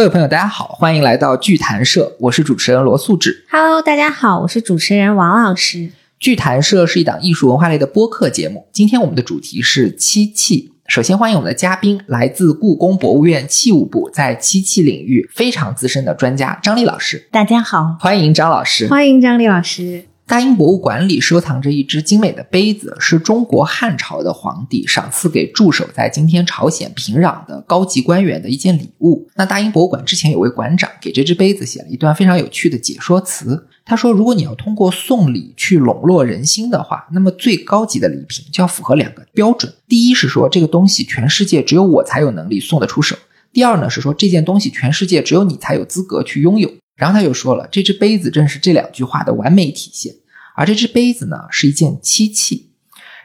各位朋友，大家好，欢迎来到剧谈社，我是主持人罗素志。Hello，大家好，我是主持人王老师。剧谈社是一档艺术文化类的播客节目，今天我们的主题是漆器。首先欢迎我们的嘉宾，来自故宫博物院器物部，在漆器领域非常资深的专家张丽老师。大家好，欢迎张老师。欢迎张丽老师。大英博物馆里收藏着一只精美的杯子，是中国汉朝的皇帝赏赐给驻守在今天朝鲜平壤的高级官员的一件礼物。那大英博物馆之前有位馆长给这只杯子写了一段非常有趣的解说词。他说，如果你要通过送礼去笼络人心的话，那么最高级的礼品就要符合两个标准：第一是说这个东西全世界只有我才有能力送得出手；第二呢是说这件东西全世界只有你才有资格去拥有。然后他又说了，这只杯子正是这两句话的完美体现。而这只杯子呢，是一件漆器。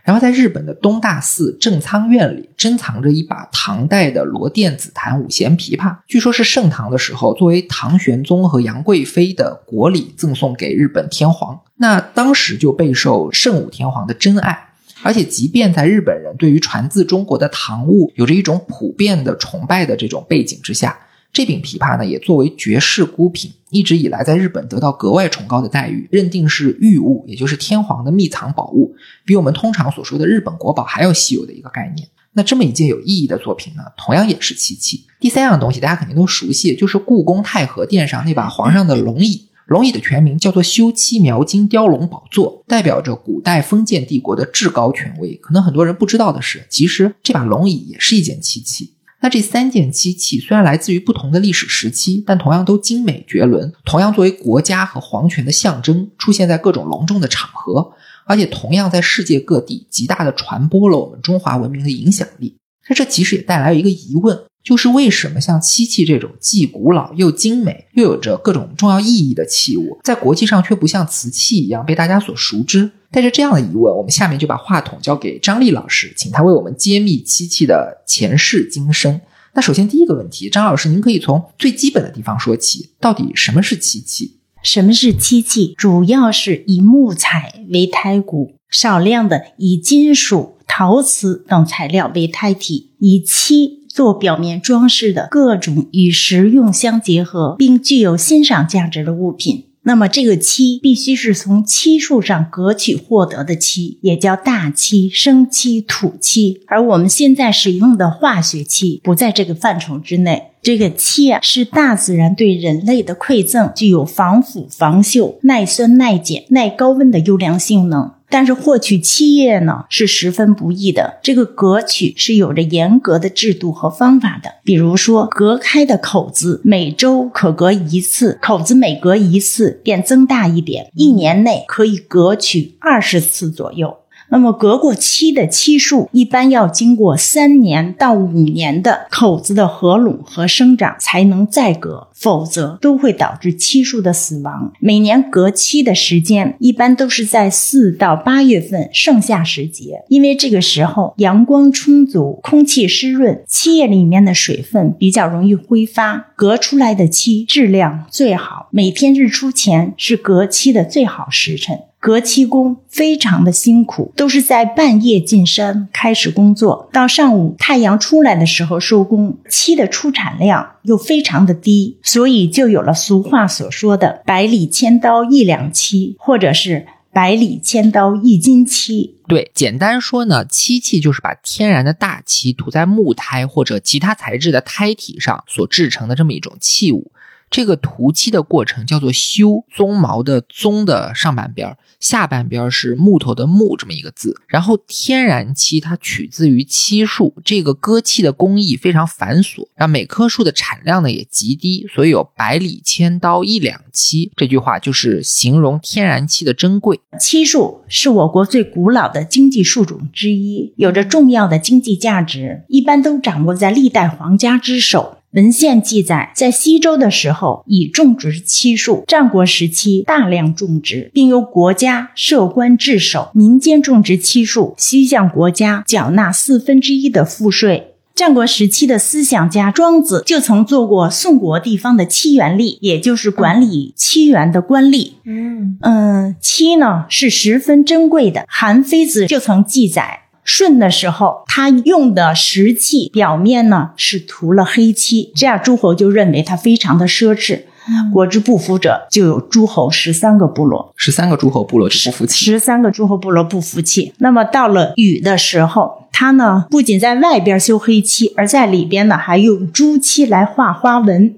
然后在日本的东大寺正仓院里，珍藏着一把唐代的罗甸紫檀五弦琵琶，据说是盛唐的时候作为唐玄宗和杨贵妃的国礼赠送给日本天皇。那当时就备受圣武天皇的珍爱。而且，即便在日本人对于传自中国的唐物有着一种普遍的崇拜的这种背景之下，这柄琵琶呢，也作为绝世孤品，一直以来在日本得到格外崇高的待遇，认定是御物，也就是天皇的秘藏宝物，比我们通常所说的日本国宝还要稀有的一个概念。那这么一件有意义的作品呢，同样也是漆器。第三样东西大家肯定都熟悉，就是故宫太和殿上那把皇上的龙椅。龙椅的全名叫做修漆描金雕龙宝座，代表着古代封建帝国的至高权威。可能很多人不知道的是，其实这把龙椅也是一件漆器。那这三件漆器虽然来自于不同的历史时期，但同样都精美绝伦，同样作为国家和皇权的象征，出现在各种隆重的场合，而且同样在世界各地极大的传播了我们中华文明的影响力。那这其实也带来了一个疑问，就是为什么像漆器这种既古老又精美，又有着各种重要意义的器物，在国际上却不像瓷器一样被大家所熟知？带着这样的疑问，我们下面就把话筒交给张丽老师，请她为我们揭秘漆器的前世今生。那首先第一个问题，张老师，您可以从最基本的地方说起，到底什么是漆器？什么是漆器？主要是以木材为胎骨，少量的以金属、陶瓷等材料为胎体，以漆做表面装饰的各种与实用相结合并具有欣赏价值的物品。那么，这个漆必须是从漆树上割取获得的漆，也叫大漆、生漆、土漆。而我们现在使用的化学漆不在这个范畴之内。这个漆啊，是大自然对人类的馈赠，具有防腐、防锈、耐酸、耐碱、耐高温的优良性能。但是获取漆液呢是十分不易的，这个隔取是有着严格的制度和方法的。比如说，隔开的口子每周可隔一次，口子每隔一次便增大一点，一年内可以隔取二十次左右。那么革过漆的漆树，一般要经过三年到五年的口子的合拢和生长，才能再革，否则都会导致漆树的死亡。每年革漆的时间一般都是在四到八月份盛夏时节，因为这个时候阳光充足，空气湿润，漆液里面的水分比较容易挥发，革出来的漆质量最好。每天日出前是革漆的最好时辰。隔漆工非常的辛苦，都是在半夜进山开始工作，到上午太阳出来的时候收工。漆的出产量又非常的低，所以就有了俗话所说的“百里千刀一两漆”，或者是“百里千刀一斤漆”。对，简单说呢，漆器就是把天然的大漆涂在木胎或者其他材质的胎体上所制成的这么一种器物。这个涂漆的过程叫做修，鬃毛的鬃的上半边，下半边是木头的木这么一个字。然后天然漆它取自于漆树，这个割漆的工艺非常繁琐，然后每棵树的产量呢也极低，所以有百里千刀一两漆这句话就是形容天然漆的珍贵。漆树是我国最古老的经济树种之一，有着重要的经济价值，一般都掌握在历代皇家之手。文献记载，在西周的时候已种植漆树，战国时期大量种植，并由国家设官治守。民间种植漆树，需向国家缴纳四分之一的赋税。战国时期的思想家庄子就曾做过宋国地方的漆园吏，也就是管理漆园的官吏。嗯嗯，漆呢是十分珍贵的。韩非子就曾记载。舜的时候，他用的石器表面呢是涂了黑漆，这样诸侯就认为他非常的奢侈。国之不服者，就有诸侯十三个部落，十三个诸侯部落不服气。十三个诸侯部落不服气。那么到了禹的时候，他呢不仅在外边修黑漆，而在里边呢还用朱漆来画花纹，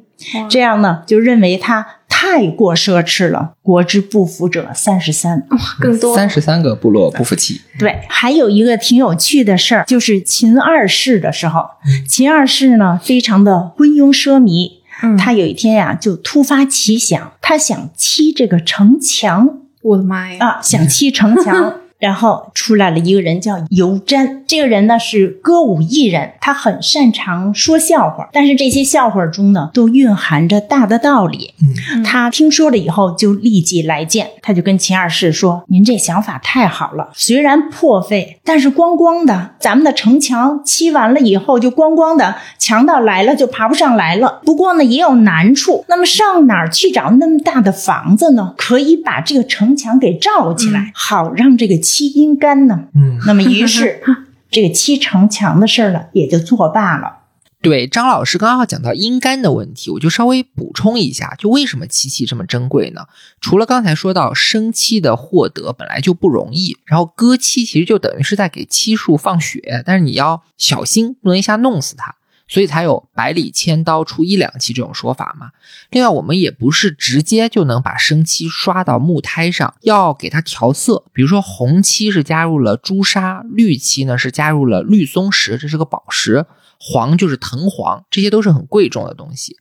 这样呢就认为他太过奢侈了。国之不服者三十三，哇，更多三十三个部落不服气。对，还有一个挺有趣的事儿，就是秦二世的时候，秦二世呢非常的昏庸奢靡。他有一天呀，就突发奇想，他想砌这个城墙。我的妈呀！啊，想砌城墙。然后出来了一个人叫尤瞻，这个人呢是歌舞艺人，他很擅长说笑话，但是这些笑话中呢都蕴含着大的道理。嗯，他听说了以后就立即来见，他就跟秦二世说：“您这想法太好了，虽然破费，但是光光的，咱们的城墙砌完了以后就光光的，强盗来了就爬不上来了。不过呢也有难处，那么上哪儿去找那么大的房子呢？可以把这个城墙给罩起来，好让这个。”漆阴干呢？嗯，那么于是 这个七城墙的事儿呢，也就作罢了。对，张老师刚刚讲到阴干的问题，我就稍微补充一下，就为什么漆器这么珍贵呢？除了刚才说到生漆的获得本来就不容易，然后割漆其实就等于是在给漆树放血，但是你要小心，不能一下弄死它。所以才有百里千刀出一两漆这种说法嘛。另外，我们也不是直接就能把生漆刷到木胎上，要给它调色。比如说，红漆是加入了朱砂，绿漆呢是加入了绿松石，这是个宝石；黄就是藤黄，这些都是很贵重的东西。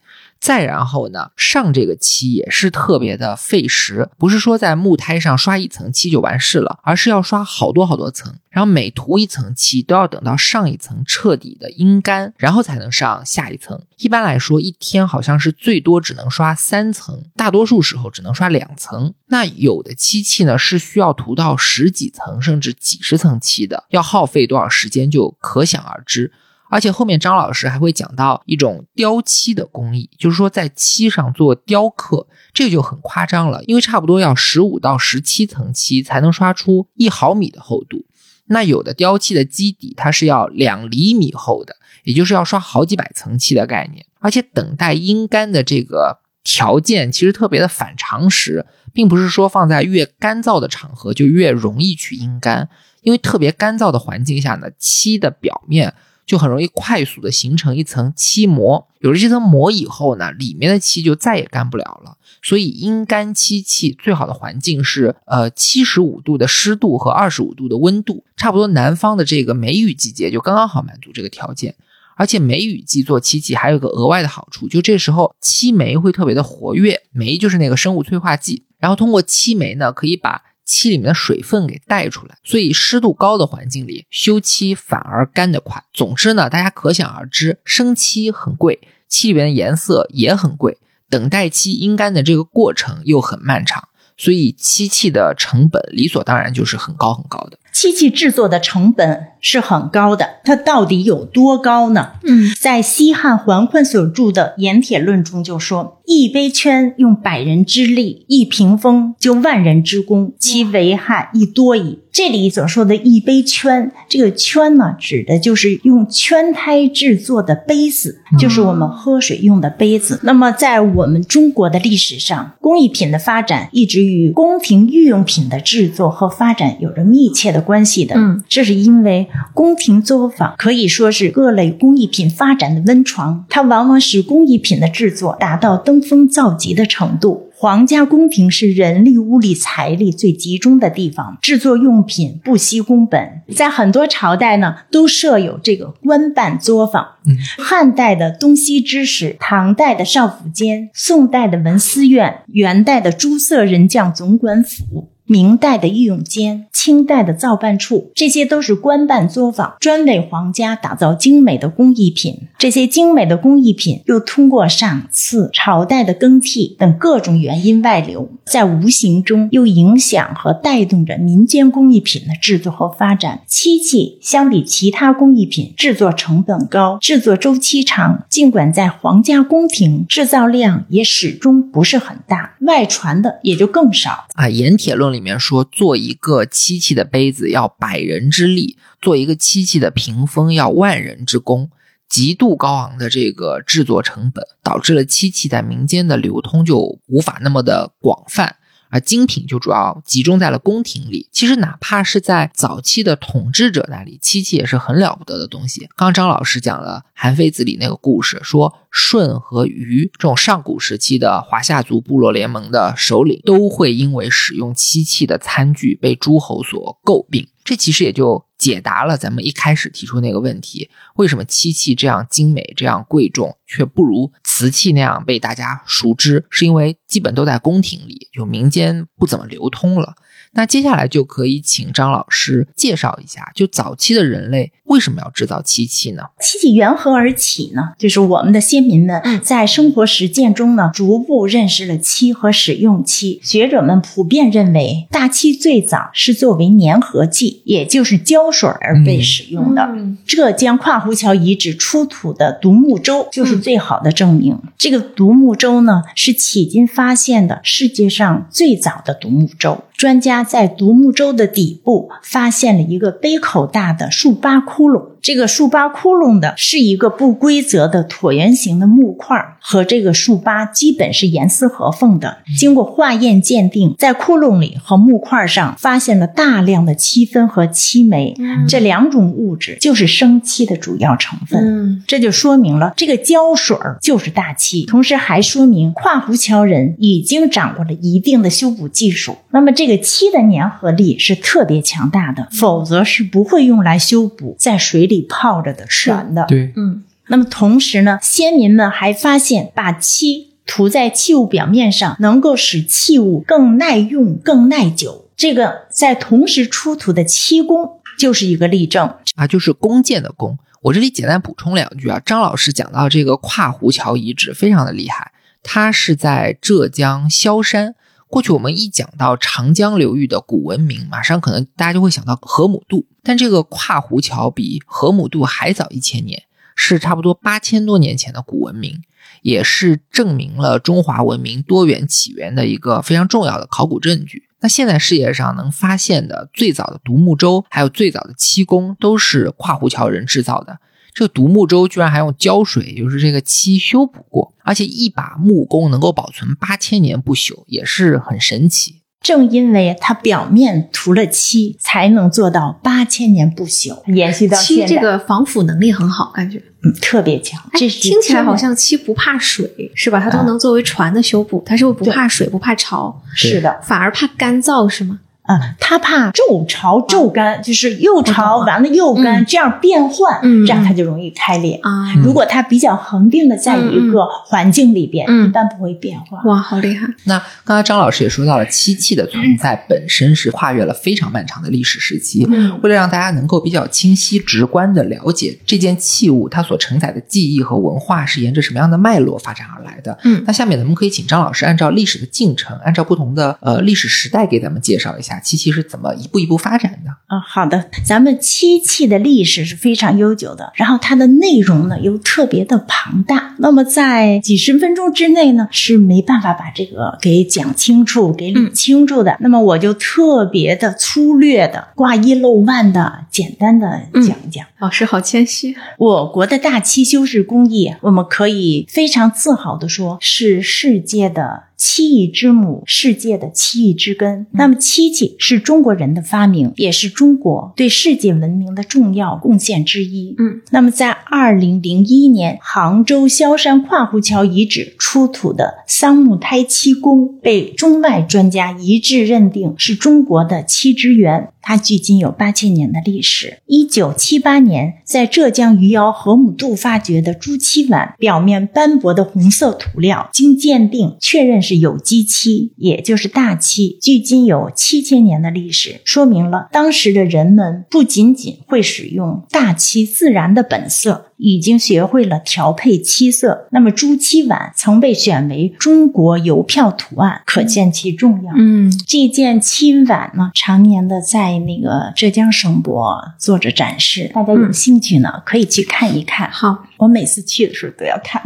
再然后呢，上这个漆也是特别的费时，不是说在木胎上刷一层漆就完事了，而是要刷好多好多层，然后每涂一层漆都要等到上一层彻底的阴干，然后才能上下一层。一般来说，一天好像是最多只能刷三层，大多数时候只能刷两层。那有的漆器呢是需要涂到十几层甚至几十层漆的，要耗费多少时间就可想而知。而且后面张老师还会讲到一种雕漆的工艺，就是说在漆上做雕刻，这个就很夸张了，因为差不多要十五到十七层漆才能刷出一毫米的厚度。那有的雕漆的基底它是要两厘米厚的，也就是要刷好几百层漆的概念。而且等待阴干的这个条件其实特别的反常识，并不是说放在越干燥的场合就越容易去阴干，因为特别干燥的环境下呢，漆的表面。就很容易快速的形成一层漆膜，有了这层膜以后呢，里面的漆就再也干不了了。所以阴干漆器最好的环境是呃七十五度的湿度和二十五度的温度，差不多南方的这个梅雨季节就刚刚好满足这个条件。而且梅雨季做漆器还有个额外的好处，就这时候漆酶会特别的活跃，酶就是那个生物催化剂，然后通过漆酶呢可以把。漆里面的水分给带出来，所以湿度高的环境里修漆反而干得快。总之呢，大家可想而知，生漆很贵，漆里面的颜色也很贵，等待漆阴干的这个过程又很漫长，所以漆器的成本理所当然就是很高很高的。漆器制作的成本是很高的，它到底有多高呢？嗯，在西汉桓宽所著的《盐铁论》中就说：“一杯圈用百人之力，一屏风就万人之功，其危害亦多矣。”这里所说的一杯圈，这个圈呢，指的就是用圈胎制作的杯子，就是我们喝水用的杯子。那么，在我们中国的历史上，工艺品的发展一直与宫廷御用品的制作和发展有着密切的。关系的，嗯，这是因为宫廷作坊可以说是各类工艺品发展的温床，它往往使工艺品的制作达到登峰造极的程度。皇家宫廷是人力、物力、财力最集中的地方，制作用品不惜工本。在很多朝代呢，都设有这个官办作坊。嗯汉代的东西知使，唐代的少府监，宋代的文思院，元代的诸色人将总管府。明代的御用监，清代的造办处，这些都是官办作坊，专为皇家打造精美的工艺品。这些精美的工艺品又通过赏赐、朝代的更替等各种原因外流，在无形中又影响和带动着民间工艺品的制作和发展。漆器相比其他工艺品，制作成本高，制作周期长。尽管在皇家宫廷制造量也始终不是很大，外传的也就更少啊。盐铁论。里面说，做一个漆器的杯子要百人之力，做一个漆器的屏风要万人之功。极度高昂的这个制作成本，导致了漆器在民间的流通就无法那么的广泛。而精品就主要集中在了宫廷里。其实，哪怕是在早期的统治者那里，漆器也是很了不得的东西。刚刚张老师讲了《韩非子》里那个故事，说舜和禹这种上古时期的华夏族部落联盟的首领，都会因为使用漆器的餐具被诸侯所诟病。这其实也就解答了咱们一开始提出那个问题：为什么漆器这样精美、这样贵重，却不如瓷器那样被大家熟知？是因为基本都在宫廷里，就民间不怎么流通了。那接下来就可以请张老师介绍一下，就早期的人类为什么要制造漆器呢？漆器缘何而起呢？就是我们的先民们在生活实践中呢，逐步认识了漆和使用漆。学者们普遍认为，大漆最早是作为粘合剂，也就是胶水而被使用的。浙江跨湖桥遗址出土的独木舟就是最好的证明。这个独木舟呢，是迄今发现的世界上最早的独木舟。专家在独木舟的底部发现了一个杯口大的竖八窟窿。这个树疤窟窿的是一个不规则的椭圆形的木块，和这个树疤基本是严丝合缝的。经过化验鉴定，在窟窿里和木块上发现了大量的漆分和漆煤，这两种物质就是生漆的主要成分。嗯，这就说明了这个胶水就是大漆，同时还说明跨湖桥人已经掌握了一定的修补技术。那么这个漆的粘合力是特别强大的，否则是不会用来修补在水里。泡着的软的，对，嗯。那么同时呢，先民们还发现，把漆涂在器物表面上，能够使器物更耐用、更耐久。这个在同时出土的漆工就是一个例证啊，就是弓箭的弓。我这里简单补充两句啊，张老师讲到这个跨湖桥遗址非常的厉害，它是在浙江萧山。过去我们一讲到长江流域的古文明，马上可能大家就会想到河姆渡。但这个跨湖桥比河姆渡还早一千年，是差不多八千多年前的古文明，也是证明了中华文明多元起源的一个非常重要的考古证据。那现在世界上能发现的最早的独木舟，还有最早的漆工，都是跨湖桥人制造的。这个独木舟居然还用胶水，就是这个漆修补过，而且一把木工能够保存八千年不朽，也是很神奇。正因为它表面涂了漆，才能做到八千年不朽，延续到现在。漆这个防腐能力很好，感觉嗯特别强。这听起来好像漆不怕水，是吧？它都能作为船的修补，它是不怕水、不怕潮，是的，反而怕干燥，是吗？啊，它怕骤潮骤干，就是又潮完了又干，这样变换，这样它就容易开裂啊。如果它比较恒定的在一个环境里边，一般不会变化。哇，好厉害！那刚才张老师也说到了，漆器的存在本身是跨越了非常漫长的历史时期。为了让大家能够比较清晰、直观的了解这件器物它所承载的记忆和文化是沿着什么样的脉络发展而来的，嗯，那下面咱们可以请张老师按照历史的进程，按照不同的呃历史时代给咱们介绍一下。漆器是怎么一步一步发展的？啊，好的，咱们漆器的历史是非常悠久的，然后它的内容呢又特别的庞大，那么在几十分钟之内呢是没办法把这个给讲清楚、给理清楚的。那么我就特别的粗略的、挂一漏万的、简单的讲一讲。老师好谦虚。我国的大漆修饰工艺，我们可以非常自豪的说，是世界的。漆艺之母，世界的七亿之根。那么，漆器是中国人的发明，也是中国对世界文明的重要贡献之一。嗯，那么在二零零一年，杭州萧山跨湖桥遗址出土的桑木胎漆工，被中外专家一致认定是中国的漆之源。它距今有八千年的历史。一九七八年，在浙江余姚河姆渡发掘的朱漆碗，表面斑驳的红色涂料，经鉴定确认是有机漆，也就是大漆，距今有七千年的历史，说明了当时的人们不仅仅会使用大漆自然的本色，已经学会了调配漆色。那么朱漆碗曾被选为中国邮票图案，可见其重要。嗯这件漆碗呢，常年的在那个浙江省博做着展示，大家有兴趣呢，可以去看一看。好，我每次去的时候都要看。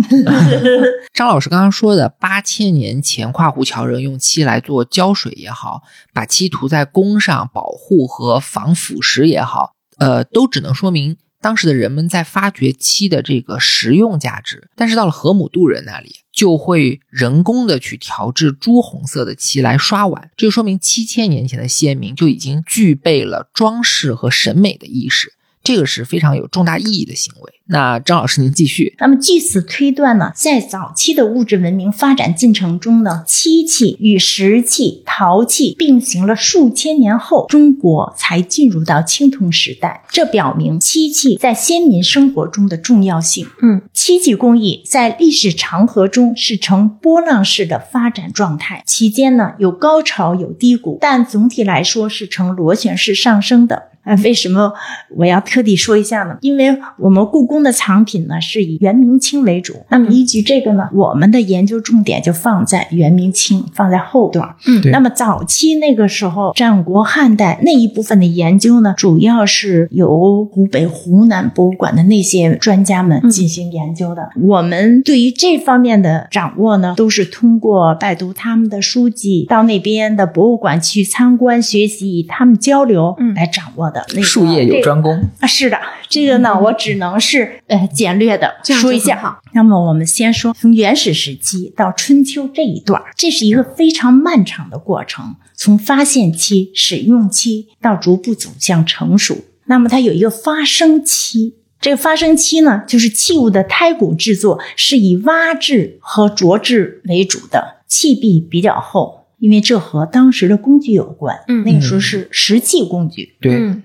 张老师刚刚说的，八千年前跨湖桥人用漆来做胶水也好，把漆涂在弓上保护和防腐蚀也好，呃，都只能说明当时的人们在发掘漆的这个实用价值。但是到了河姆渡人那里，就会人工的去调制朱红色的漆来刷碗，这就说明七千年前的先民就已经具备了装饰和审美的意识。这个是非常有重大意义的行为。那张老师，您继续。那么据此推断呢，在早期的物质文明发展进程中呢，漆器与石器、陶器并行了数千年后，中国才进入到青铜时代。这表明漆器在先民生活中的重要性。嗯，漆器工艺在历史长河中是呈波浪式的发展状态，期间呢有高潮有低谷，但总体来说是呈螺旋式上升的。啊，为什么我要特地说一下呢？因为我们故宫的藏品呢是以元明清为主，那么依据这个呢，我们的研究重点就放在元明清，放在后段。嗯对那么早期那个时候，战国汉代那一部分的研究呢，主要是由湖北、湖南博物馆的那些专家们进行研究的。我们对于这方面的掌握呢，都是通过拜读他们的书籍，到那边的博物馆去参观学习，与他们交流嗯来掌握的。那个术业有专攻。啊，是的，这个呢，我只能是呃简略的说一下。哈那么我们先说从原始时期到春秋这一段，这是一个非常漫长的过程，从发现期、使用期到逐步走向成熟。那么它有一个发生期。这个发生期呢，就是器物的胎骨制作是以挖制和琢制为主的，器壁比较厚，因为这和当时的工具有关。嗯那个时候是石器工具，对，嗯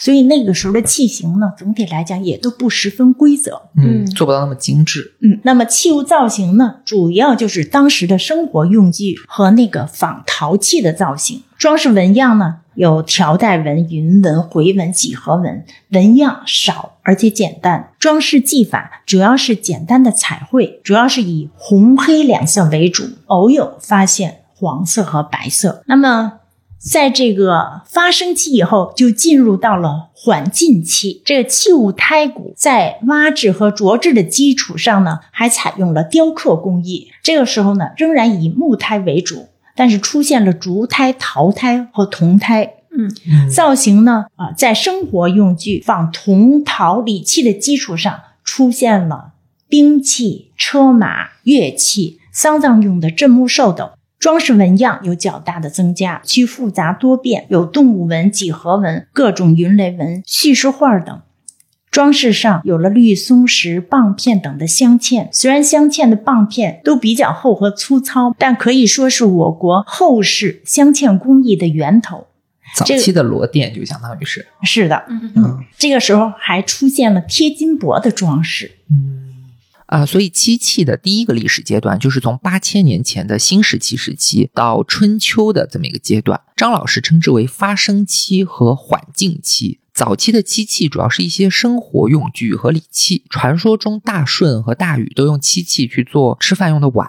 所以那个时候的器型呢，总体来讲也都不十分规则。嗯，嗯做不到那么精致。嗯，那么器物造型呢，主要就是当时的生活用具和那个仿陶器的造型。装饰纹样呢，有条带纹、云纹、回纹、几何纹，纹样少而且简单。装饰技法主要是简单的彩绘，主要是以红黑两色为主，偶有发现黄色和白色。那么在这个发生期以后，就进入到了缓进期。这个器物胎骨在挖制和琢制的基础上呢，还采用了雕刻工艺。这个时候呢，仍然以木胎为主，但是出现了竹胎、陶胎和铜胎。嗯造型呢，啊、在生活用具仿铜、陶、礼器的基础上，出现了兵器、车马、乐器、丧葬用的镇墓兽等。装饰纹样有较大的增加，其复杂多变，有动物纹、几何纹、各种云雷纹、叙事画等。装饰上有了绿松石、蚌片等的镶嵌，虽然镶嵌的蚌片都比较厚和粗糙，但可以说是我国后世镶嵌工艺的源头。早期的罗甸就相当于是，是的，嗯嗯这个时候还出现了贴金箔的装饰。嗯啊、所以漆器的第一个历史阶段就是从八千年前的新石器时期到春秋的这么一个阶段，张老师称之为发生期和缓境期。早期的漆器主要是一些生活用具和礼器，传说中大舜和大禹都用漆器去做吃饭用的碗。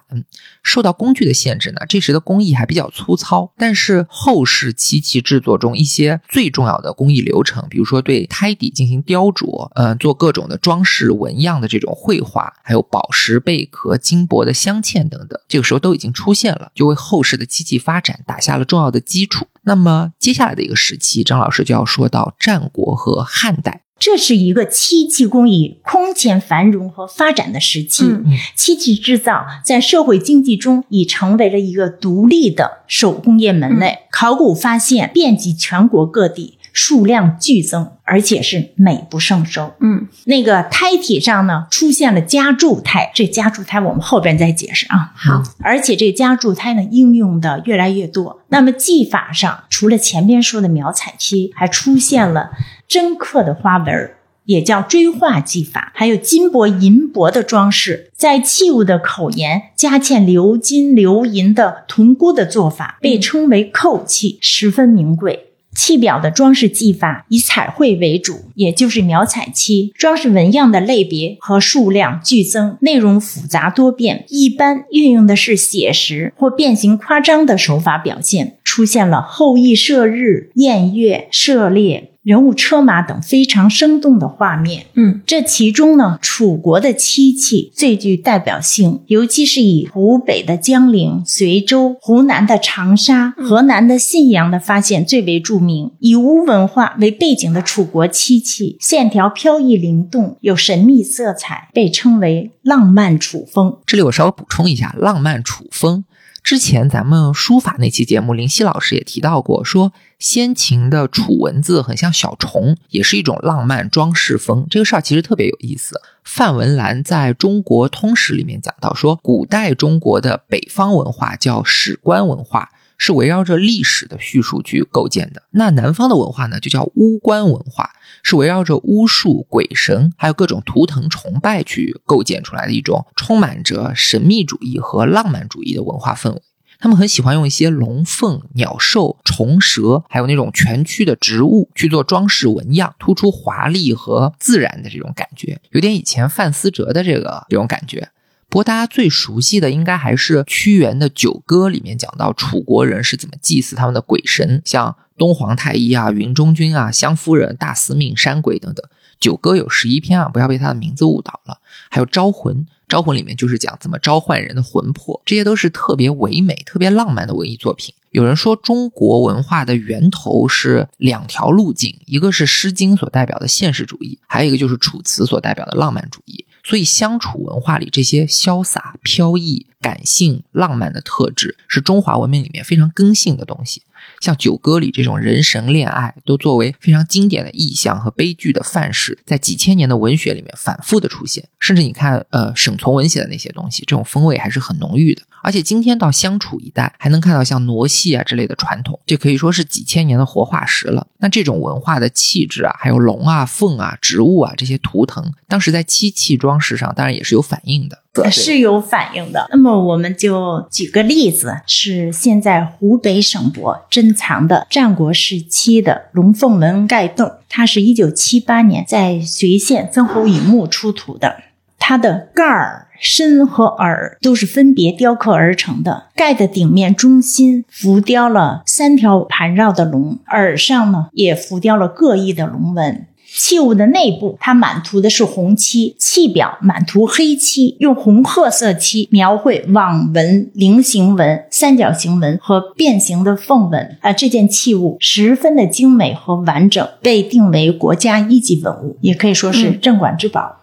受到工具的限制呢，这时的工艺还比较粗糙。但是后世漆器制作中一些最重要的工艺流程，比如说对胎底进行雕琢，呃，做各种的装饰纹样的这种绘画，还有宝石、贝壳、金箔的镶嵌等等，这个时候都已经出现了，就为后世的漆器发展打下了重要的基础。那么接下来的一个时期，张老师就要说到战国和汉代。这是一个漆器工艺空前繁荣和发展的时期。嗯漆器制造在社会经济中已成为了一个独立的手工业门类。考古发现遍及全国各地，数量剧增，而且是美不胜收。嗯那个胎体上呢，出现了夹铸胎，这夹铸胎我们后边再解释啊。好，而且这个夹铸胎呢，应用的越来越多。那么技法上，除了前边说的描彩漆，还出现了针刻的花纹，也叫锥画技法，还有金箔、银箔的装饰，在器物的口沿加嵌鎏金、鎏银的铜箍的做法，被称为扣器，十分名贵。器表的装饰技法以彩绘为主，也就是描彩漆。装饰纹样的类别和数量剧增，内容复杂多变，一般运用的是写实或变形夸张的手法表现，出现了后羿射日、宴月、射猎。人物车马等非常生动的画面，嗯，这其中呢，楚国的漆器最具代表性，尤其是以湖北的江陵、随州、湖南的长沙、河南的信阳的发现最为著名。以吴文化为背景的楚国漆器，线条飘逸灵动，有神秘色彩，被称为浪漫楚风。这里我稍微补充一下，浪漫楚风。之前咱们书法那期节目，林夕老师也提到过，说先秦的楚文字很像小虫，也是一种浪漫装饰风。这个事儿其实特别有意思。范文澜在中国通史里面讲到，说古代中国的北方文化叫史官文化。是围绕着历史的叙述去构建的。那南方的文化呢，就叫巫官文化，是围绕着巫术、鬼神，还有各种图腾崇拜去构建出来的一种充满着神秘主义和浪漫主义的文化氛围。他们很喜欢用一些龙凤、鸟兽、虫蛇，还有那种全区的植物去做装饰纹样，突出华丽和自然的这种感觉，有点以前范思哲的这个这种感觉。不过大家最熟悉的应该还是屈原的《九歌》里面讲到楚国人是怎么祭祀他们的鬼神，像东皇太一啊、云中君啊、湘夫人、大司命、山鬼等等。《九歌》有十一篇啊，不要被他的名字误导了。还有《招魂》，《招魂》里面就是讲怎么召唤人的魂魄，这些都是特别唯美、特别浪漫的文艺作品。有人说中国文化的源头是两条路径，一个是《诗经》所代表的现实主义，还有一个就是楚辞所代表的浪漫主义。所以，相处文化里这些潇洒、飘逸、感性、浪漫的特质，是中华文明里面非常根性的东西。像《九歌》里这种人神恋爱，都作为非常经典的意象和悲剧的范式，在几千年的文学里面反复的出现。甚至你看，呃，沈从文写的那些东西，这种风味还是很浓郁的。而且今天到相处一带，还能看到像傩戏啊之类的传统，这可以说是几千年的活化石了。那这种文化的气质啊，还有龙啊、凤啊、植物啊这些图腾，当时在漆器装饰上，当然也是有反应的，是有反应的。那么我们就举个例子，是现在湖北省博珍藏的战国时期的龙凤纹盖洞，它是一九七八年在随县曾侯乙墓出土的，它的盖儿。身和耳都是分别雕刻而成的，盖的顶面中心浮雕了三条盘绕的龙，耳上呢也浮雕了各异的龙纹。器物的内部，它满涂的是红漆，器表满涂黑漆，用红褐色漆描绘网纹、菱形纹、三角形纹和变形的凤纹。啊，这件器物十分的精美和完整，被定为国家一级文物，也可以说是镇馆之宝。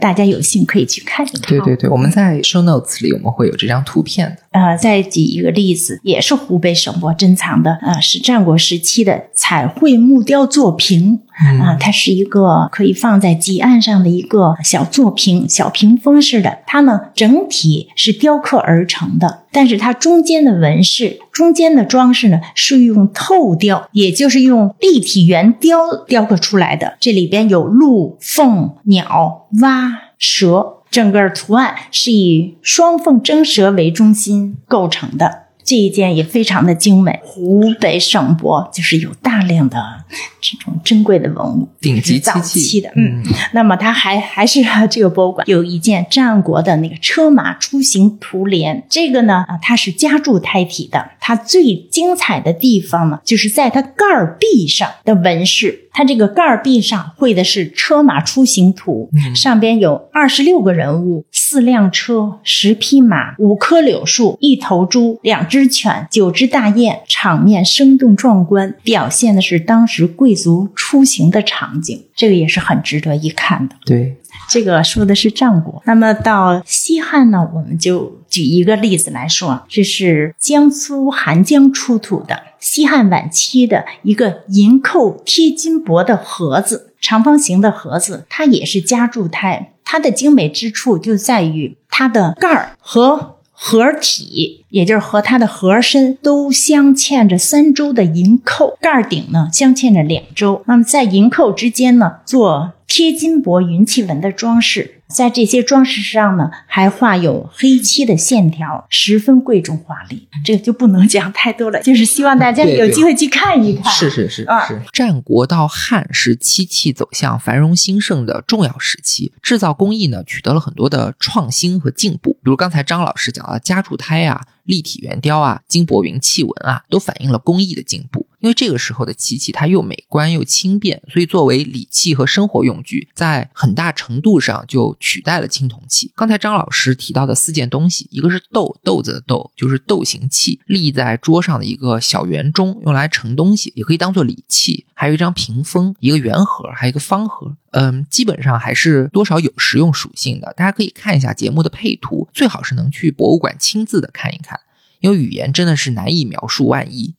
大家有幸可以去看一看。对对对，我们在 show notes 里我们会有这张图片的。呃，再举一个例子，也是湖北省博珍藏的，呃，是战国时期的彩绘木雕作品。啊，它是一个可以放在几案上的一个小作品，小屏风似的。它呢，整体是雕刻而成的，但是它中间的纹饰、中间的装饰呢，是用透雕，也就是用立体圆雕雕刻出来的。这里边有鹿、凤、鸟、蛙、蛇，整个图案是以双凤争蛇为中心构成的。这一件也非常的精美。湖北省博就是有大量的这种珍贵的文物，顶级早漆期的。嗯，那么它还还是这个博物馆有一件战国的那个车马出行图联，这个呢啊，它是夹铸胎体的。它最精彩的地方呢，就是在它盖儿壁上的纹饰。它这个盖儿壁上绘的是车马出行图，上边有二十六个人物、四辆车、十匹马、五棵柳树、一头猪、两只犬、九只大雁，场面生动壮观，表现的是当时贵族出行的场景，这个也是很值得一看的。对，这个说的是战国，那么到西汉呢，我们就举一个例子来说，这是江苏韩江出土的西汉晚期的一个银扣贴金箔的盒子，长方形的盒子，它也是夹柱胎，它的精美之处就在于它的盖儿和盒体也就是和它的盒身都镶嵌着三周的银扣，盖顶呢镶嵌着两周。那么在银扣之间呢，做贴金箔云气纹的装饰。在这些装饰上呢，还画有黑漆的线条，十分贵重华丽。这个就不能讲太多了，就是希望大家有机会去看一看。是是是是，战国到汉是漆器走向繁荣兴盛的重要时期，制造工艺呢取得了很多的创新和进步。比如刚才张老师讲的夹竹胎啊。立体圆雕啊，金箔云气纹啊，都反映了工艺的进步。因为这个时候的漆器它又美观又轻便，所以作为礼器和生活用具，在很大程度上就取代了青铜器。刚才张老师提到的四件东西，一个是豆豆子的豆，就是豆形器，立在桌上的一个小圆钟，用来盛东西，也可以当做礼器。还有一张屏风，一个圆盒，还有一个方盒。嗯，基本上还是多少有实用属性的。大家可以看一下节目的配图，最好是能去博物馆亲自的看一看，因为语言真的是难以描述万一。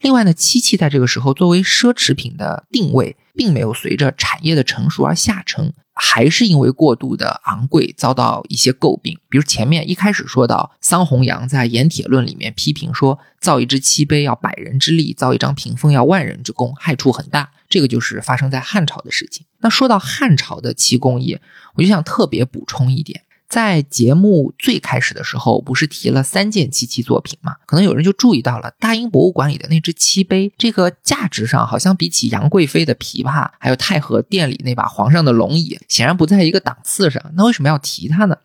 另外呢，漆器在这个时候作为奢侈品的定位，并没有随着产业的成熟而下沉，还是因为过度的昂贵遭到一些诟病。比如前面一开始说到，桑弘羊在《盐铁论》里面批评说，造一只漆杯要百人之力，造一张屏风要万人之功，害处很大。这个就是发生在汉朝的事情。那说到汉朝的漆工艺，我就想特别补充一点，在节目最开始的时候，不是提了三件漆器作品吗？可能有人就注意到了大英博物馆里的那只漆杯，这个价值上好像比起杨贵妃的琵琶，还有太和殿里那把皇上的龙椅，显然不在一个档次上。那为什么要提它呢？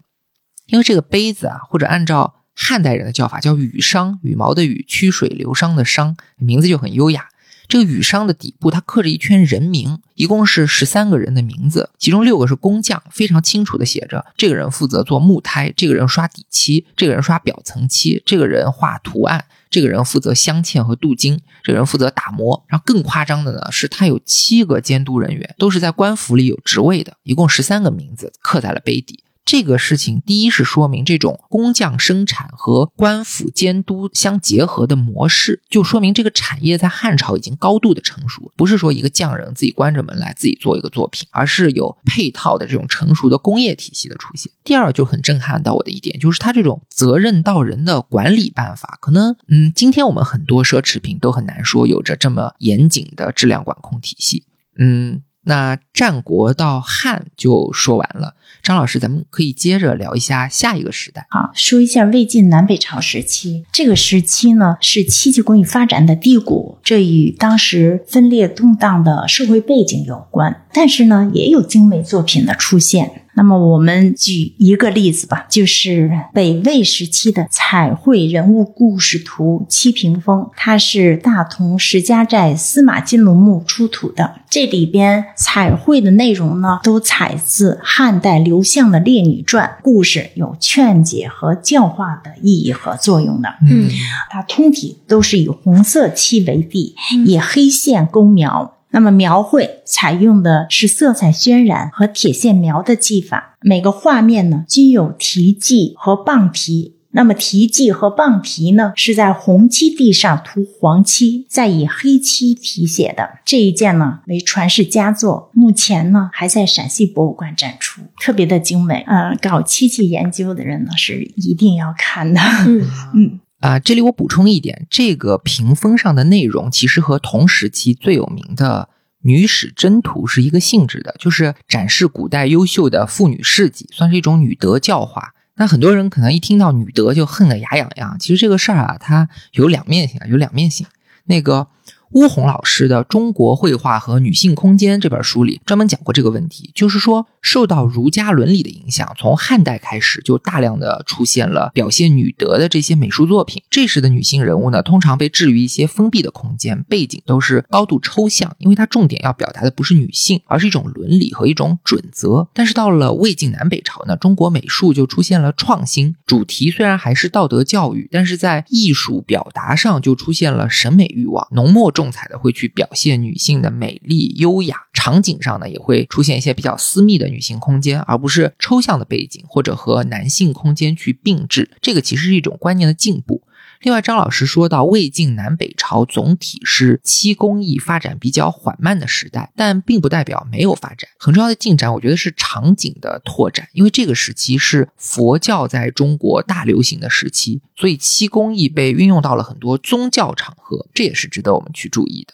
因为这个杯子啊，或者按照汉代人的叫法叫羽商，羽毛的羽，曲水流觞的觞，名字就很优雅。这个羽商的底部，它刻着一圈人名，一共是十三个人的名字，其中六个是工匠，非常清楚的写着：这个人负责做木胎，这个人刷底漆，这个人刷表层漆，这个人画图案，这个人负责镶嵌和镀金，这个人负责打磨。然后更夸张的呢，是他有七个监督人员，都是在官府里有职位的，一共十三个名字刻在了杯底。这个事情，第一是说明这种工匠生产和官府监督相结合的模式，就说明这个产业在汉朝已经高度的成熟，不是说一个匠人自己关着门来自己做一个作品，而是有配套的这种成熟的工业体系的出现。第二就很震撼到我的一点，就是他这种责任到人的管理办法，可能嗯，今天我们很多奢侈品都很难说有着这么严谨的质量管控体系，嗯。那战国到汉就说完了，张老师，咱们可以接着聊一下下一个时代。好，说一下魏晋南北朝时期。这个时期呢，是漆器工艺发展的低谷，这与当时分裂动荡的社会背景有关。但是呢，也有精美作品的出现。那么我们举一个例子吧，就是北魏时期的彩绘人物故事图七屏风，它是大同石家寨司马金龙墓出土的。这里边彩绘的内容呢，都采自汉代刘向的《列女传》，故事有劝解和教化的意义和作用的。嗯，它通体都是以红色漆为底，以黑线勾描。那么描绘采用的是色彩渲染和铁线描的技法，每个画面呢均有题记和棒题。那么题记和棒题呢是在红漆地上涂黄漆，再以黑漆题写的。这一件呢为传世佳作，目前呢还在陕西博物馆展出，特别的精美。呃，搞漆器研究的人呢是一定要看的。嗯 嗯。啊，这里我补充一点，这个屏风上的内容其实和同时期最有名的《女史箴图》是一个性质的，就是展示古代优秀的妇女事迹，算是一种女德教化。那很多人可能一听到女德就恨得牙痒痒，其实这个事儿啊，它有两面性，有两面性。那个。巫红老师的《中国绘画和女性空间》这本书里专门讲过这个问题，就是说受到儒家伦理的影响，从汉代开始就大量的出现了表现女德的这些美术作品。这时的女性人物呢，通常被置于一些封闭的空间，背景都是高度抽象，因为它重点要表达的不是女性，而是一种伦理和一种准则。但是到了魏晋南北朝呢，中国美术就出现了创新，主题虽然还是道德教育，但是在艺术表达上就出现了审美欲望，浓墨重。重彩的会去表现女性的美丽优雅，场景上呢也会出现一些比较私密的女性空间，而不是抽象的背景或者和男性空间去并置。这个其实是一种观念的进步。另外，张老师说到魏晋南北朝总体是漆工艺发展比较缓慢的时代，但并不代表没有发展。很重要的进展，我觉得是场景的拓展，因为这个时期是佛教在中国大流行的时期，所以漆工艺被运用到了很多宗教场合，这也是值得我们去注意的。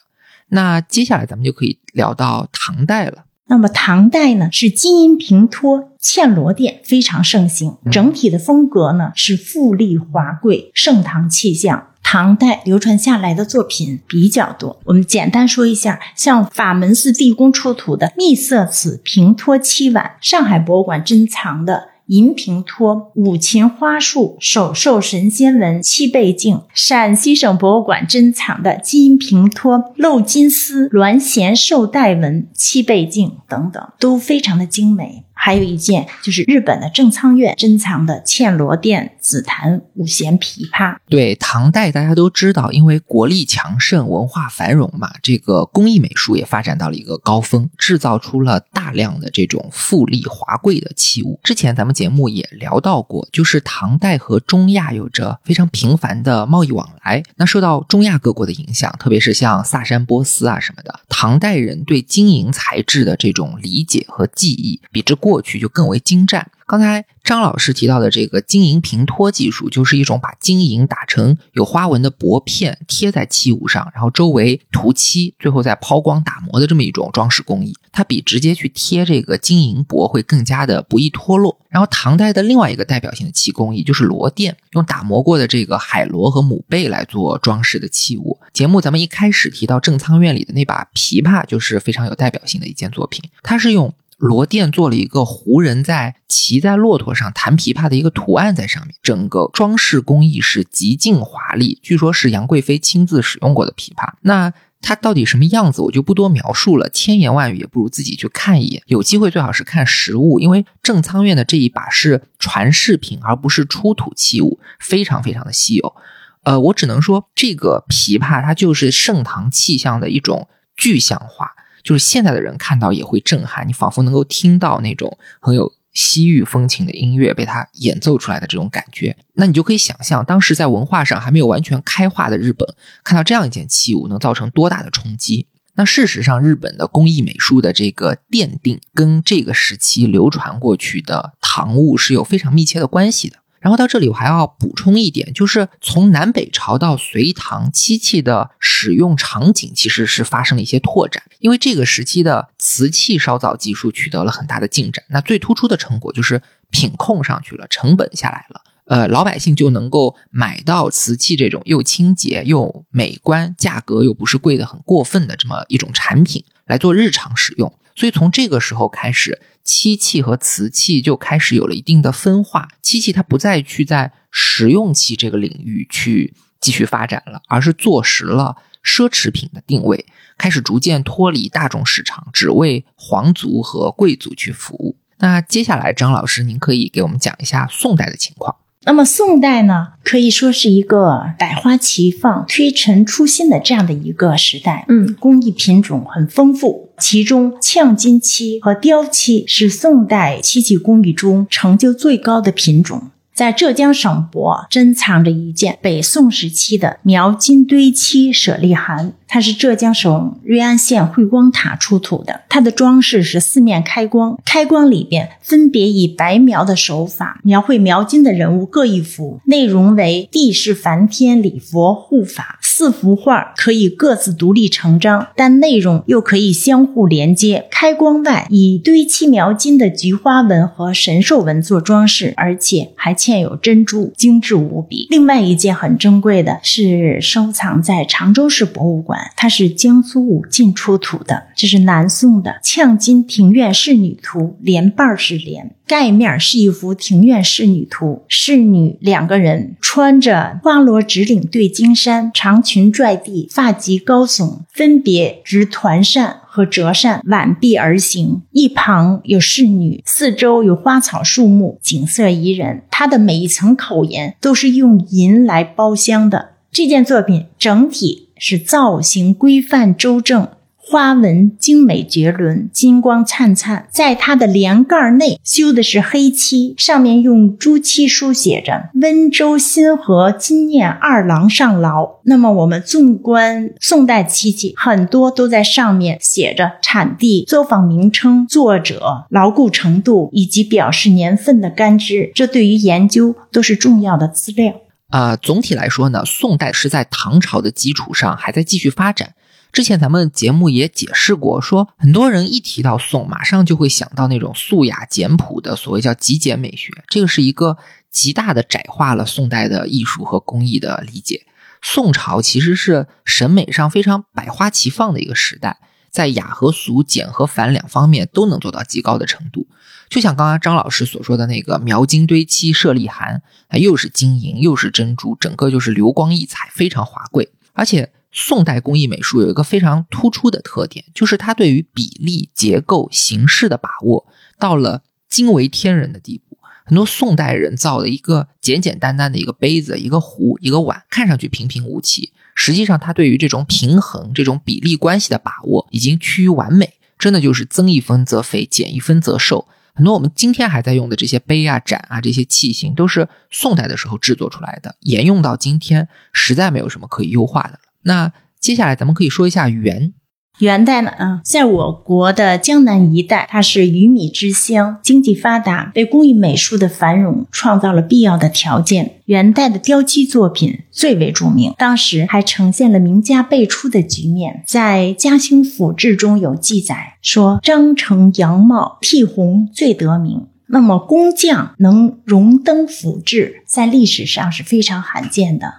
那接下来咱们就可以聊到唐代了。那么唐代呢，是金银平托、嵌螺钿非常盛行，整体的风格呢是富丽华贵、盛唐气象。唐代流传下来的作品比较多，我们简单说一下，像法门寺地宫出土的秘色瓷平托漆碗，上海博物馆珍藏的。银平托五禽花束手兽神仙纹七倍镜，陕西省博物馆珍藏的金平托镂金丝鸾衔绶带纹七倍镜等等，都非常的精美。还有一件就是日本的正仓院珍藏的嵌螺钿紫檀五弦琵琶。对，唐代大家都知道，因为国力强盛、文化繁荣嘛，这个工艺美术也发展到了一个高峰，制造出了大量的这种富丽华贵的器物。之前咱们节目也聊到过，就是唐代和中亚有着非常频繁的贸易往来。那受到中亚各国的影响，特别是像萨珊波斯啊什么的，唐代人对金银材质的这种理解和技艺，比之过。过去就更为精湛。刚才张老师提到的这个金银平托技术，就是一种把金银打成有花纹的薄片贴在器物上，然后周围涂漆，最后再抛光打磨的这么一种装饰工艺。它比直接去贴这个金银箔会更加的不易脱落。然后唐代的另外一个代表性的漆工艺就是螺钿，用打磨过的这个海螺和母贝来做装饰的器物。节目咱们一开始提到正仓院里的那把琵琶，就是非常有代表性的一件作品。它是用。罗甸做了一个胡人在骑在骆驼上弹琵琶的一个图案在上面，整个装饰工艺是极尽华丽，据说是杨贵妃亲自使用过的琵琶。那它到底什么样子，我就不多描述了，千言万语也不如自己去看一眼。有机会最好是看实物，因为正仓院的这一把是传世品，而不是出土器物，非常非常的稀有。呃，我只能说这个琵琶它就是盛唐气象的一种具象化。就是现在的人看到也会震撼，你仿佛能够听到那种很有西域风情的音乐被他演奏出来的这种感觉。那你就可以想象，当时在文化上还没有完全开化的日本，看到这样一件器物能造成多大的冲击。那事实上，日本的工艺美术的这个奠定，跟这个时期流传过去的唐物是有非常密切的关系的。然后到这里，我还要补充一点，就是从南北朝到隋唐，漆器的使用场景其实是发生了一些拓展。因为这个时期的瓷器烧造技术取得了很大的进展，那最突出的成果就是品控上去了，成本下来了，呃，老百姓就能够买到瓷器这种又清洁又美观、价格又不是贵的很过分的这么一种产品来做日常使用。所以从这个时候开始。漆器和瓷器就开始有了一定的分化，漆器它不再去在实用器这个领域去继续发展了，而是坐实了奢侈品的定位，开始逐渐脱离大众市场，只为皇族和贵族去服务。那接下来，张老师，您可以给我们讲一下宋代的情况。那么宋代呢，可以说是一个百花齐放、推陈出新的这样的一个时代。嗯，工艺品种很丰富，其中呛金漆和雕漆是宋代漆器工艺中成就最高的品种。在浙江省博珍藏着一件北宋时期的描金堆漆舍利函。它是浙江省瑞安县慧光塔出土的，它的装饰是四面开光，开光里边分别以白描的手法描绘描金的人物各一幅，内容为地势梵天、礼佛、护法四幅画，可以各自独立成章，但内容又可以相互连接。开光外，以堆漆描金的菊花纹和神兽纹做装饰，而且还嵌有珍珠，精致无比。另外一件很珍贵的是收藏在常州市博物馆。它是江苏武进出土的，这是南宋的炝金庭院仕女图，连瓣是连，盖面是一幅庭院仕女图，仕女两个人穿着花罗直领对襟衫，长裙拽地，发髻高耸，分别执团扇和折扇挽臂而行，一旁有侍女，四周有花草树木，景色宜人。它的每一层口沿都是用银来包镶的。这件作品整体。是造型规范周正，花纹精美绝伦，金光灿灿。在它的连盖内修的是黑漆，上面用朱漆书写着“温州新河金念二郎上劳”。那么我们纵观宋代漆器，很多都在上面写着产地、作坊名称、作者、牢固程度以及表示年份的干支，这对于研究都是重要的资料。啊，总体来说呢，宋代是在唐朝的基础上还在继续发展。之前咱们节目也解释过，说很多人一提到宋，马上就会想到那种素雅简朴的所谓叫极简美学，这个是一个极大的窄化了宋代的艺术和工艺的理解。宋朝其实是审美上非常百花齐放的一个时代，在雅和俗、简和繁两方面都能做到极高的程度。就像刚刚张老师所说的那个描金堆漆舍利函，它又是金银又是珍珠，整个就是流光溢彩，非常华贵。而且宋代工艺美术有一个非常突出的特点，就是它对于比例、结构、形式的把握到了惊为天人的地步。很多宋代人造的一个简简单单的一个杯子、一个壶、一个碗，看上去平平无奇，实际上它对于这种平衡、这种比例关系的把握已经趋于完美，真的就是增一分则肥，减一分则瘦。很多我们今天还在用的这些杯啊、盏啊这些器型，都是宋代的时候制作出来的，沿用到今天，实在没有什么可以优化的了。那接下来咱们可以说一下元。元代呢，啊，在我国的江南一带，它是鱼米之乡，经济发达，为工艺美术的繁荣创造了必要的条件。元代的雕漆作品最为著名，当时还呈现了名家辈出的局面。在《嘉兴府志》中有记载说，张成、杨茂、替红最得名。那么工匠能荣登府志，在历史上是非常罕见的。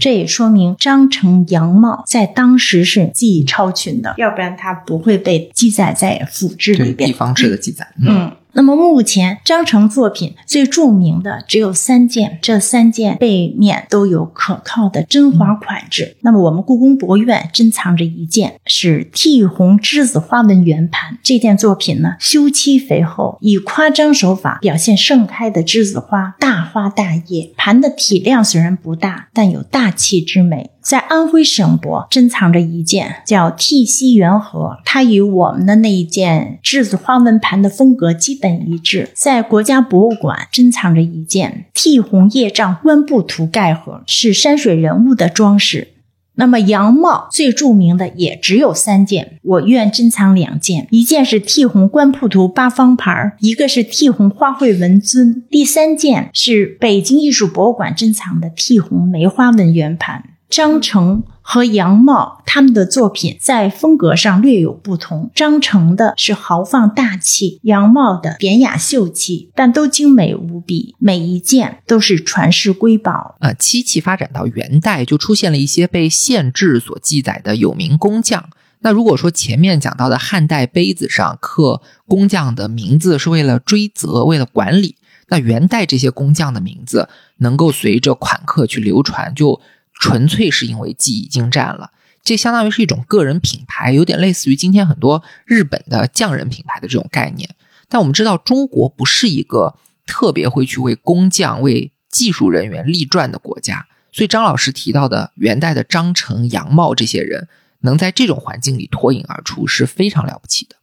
这也说明张成、杨茂在当时是技艺超群的，要不然他不会被记载在府志里边。地方志的记载，嗯。那么目前张成作品最著名的只有三件，这三件背面都有可靠的真花款制。那么我们故宫博物院珍藏着一件，是替红栀子花纹圆盘。这件作品呢，修漆肥厚，以夸张手法表现盛开的栀子花，大花大叶。盘的体量虽然不大，但有大气之美。在安徽省博珍藏着一件叫替西圆盒，它与我们的那一件栀子花纹盘的风格基本一致。在国家博物馆珍藏着一件替红叶障官布图盖盒，是山水人物的装饰。那么杨茂最著名的也只有三件，我院珍藏两件，一件是替红官铺图八方牌，一个是替红花卉纹尊，第三件是北京艺术博物馆珍藏的替红梅花纹圆盘。张成和杨茂他们的作品在风格上略有不同，张成的是豪放大气，杨茂的典雅秀气，但都精美无比，每一件都是传世瑰宝。呃，漆器发展到元代，就出现了一些被县志所记载的有名工匠。那如果说前面讲到的汉代杯子上刻工匠的名字是为了追责、为了管理，那元代这些工匠的名字能够随着款刻去流传，就。纯粹是因为技艺精湛了，这相当于是一种个人品牌，有点类似于今天很多日本的匠人品牌的这种概念。但我们知道，中国不是一个特别会去为工匠、为技术人员立传的国家，所以张老师提到的元代的张成、杨茂这些人，能在这种环境里脱颖而出是非常了不起的。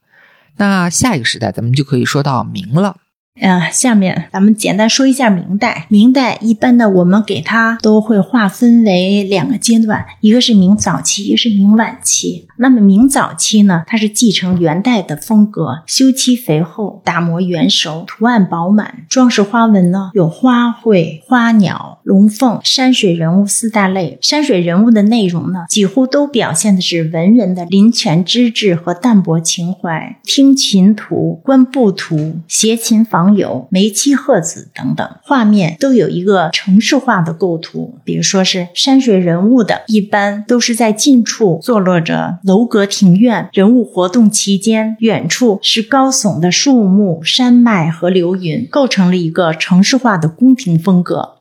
那下一个时代，咱们就可以说到明了。呃，下面咱们简单说一下明代。明代一般的，我们给它都会划分为两个阶段，一个是明早期，一个是明晚期。那么明早期呢，它是继承元代的风格，修漆肥厚，打磨圆熟，图案饱满，装饰花纹呢有花卉、花鸟、龙凤、山水人物四大类。山水人物的内容呢，几乎都表现的是文人的林泉之志和淡泊情怀，听琴图、观布图、携琴访。有梅妻鹤子等等，画面都有一个城市化的构图，比如说是山水人物的，一般都是在近处坐落着楼阁庭院，人物活动期间，远处是高耸的树木、山脉和流云，构成了一个城市化的宫廷风格。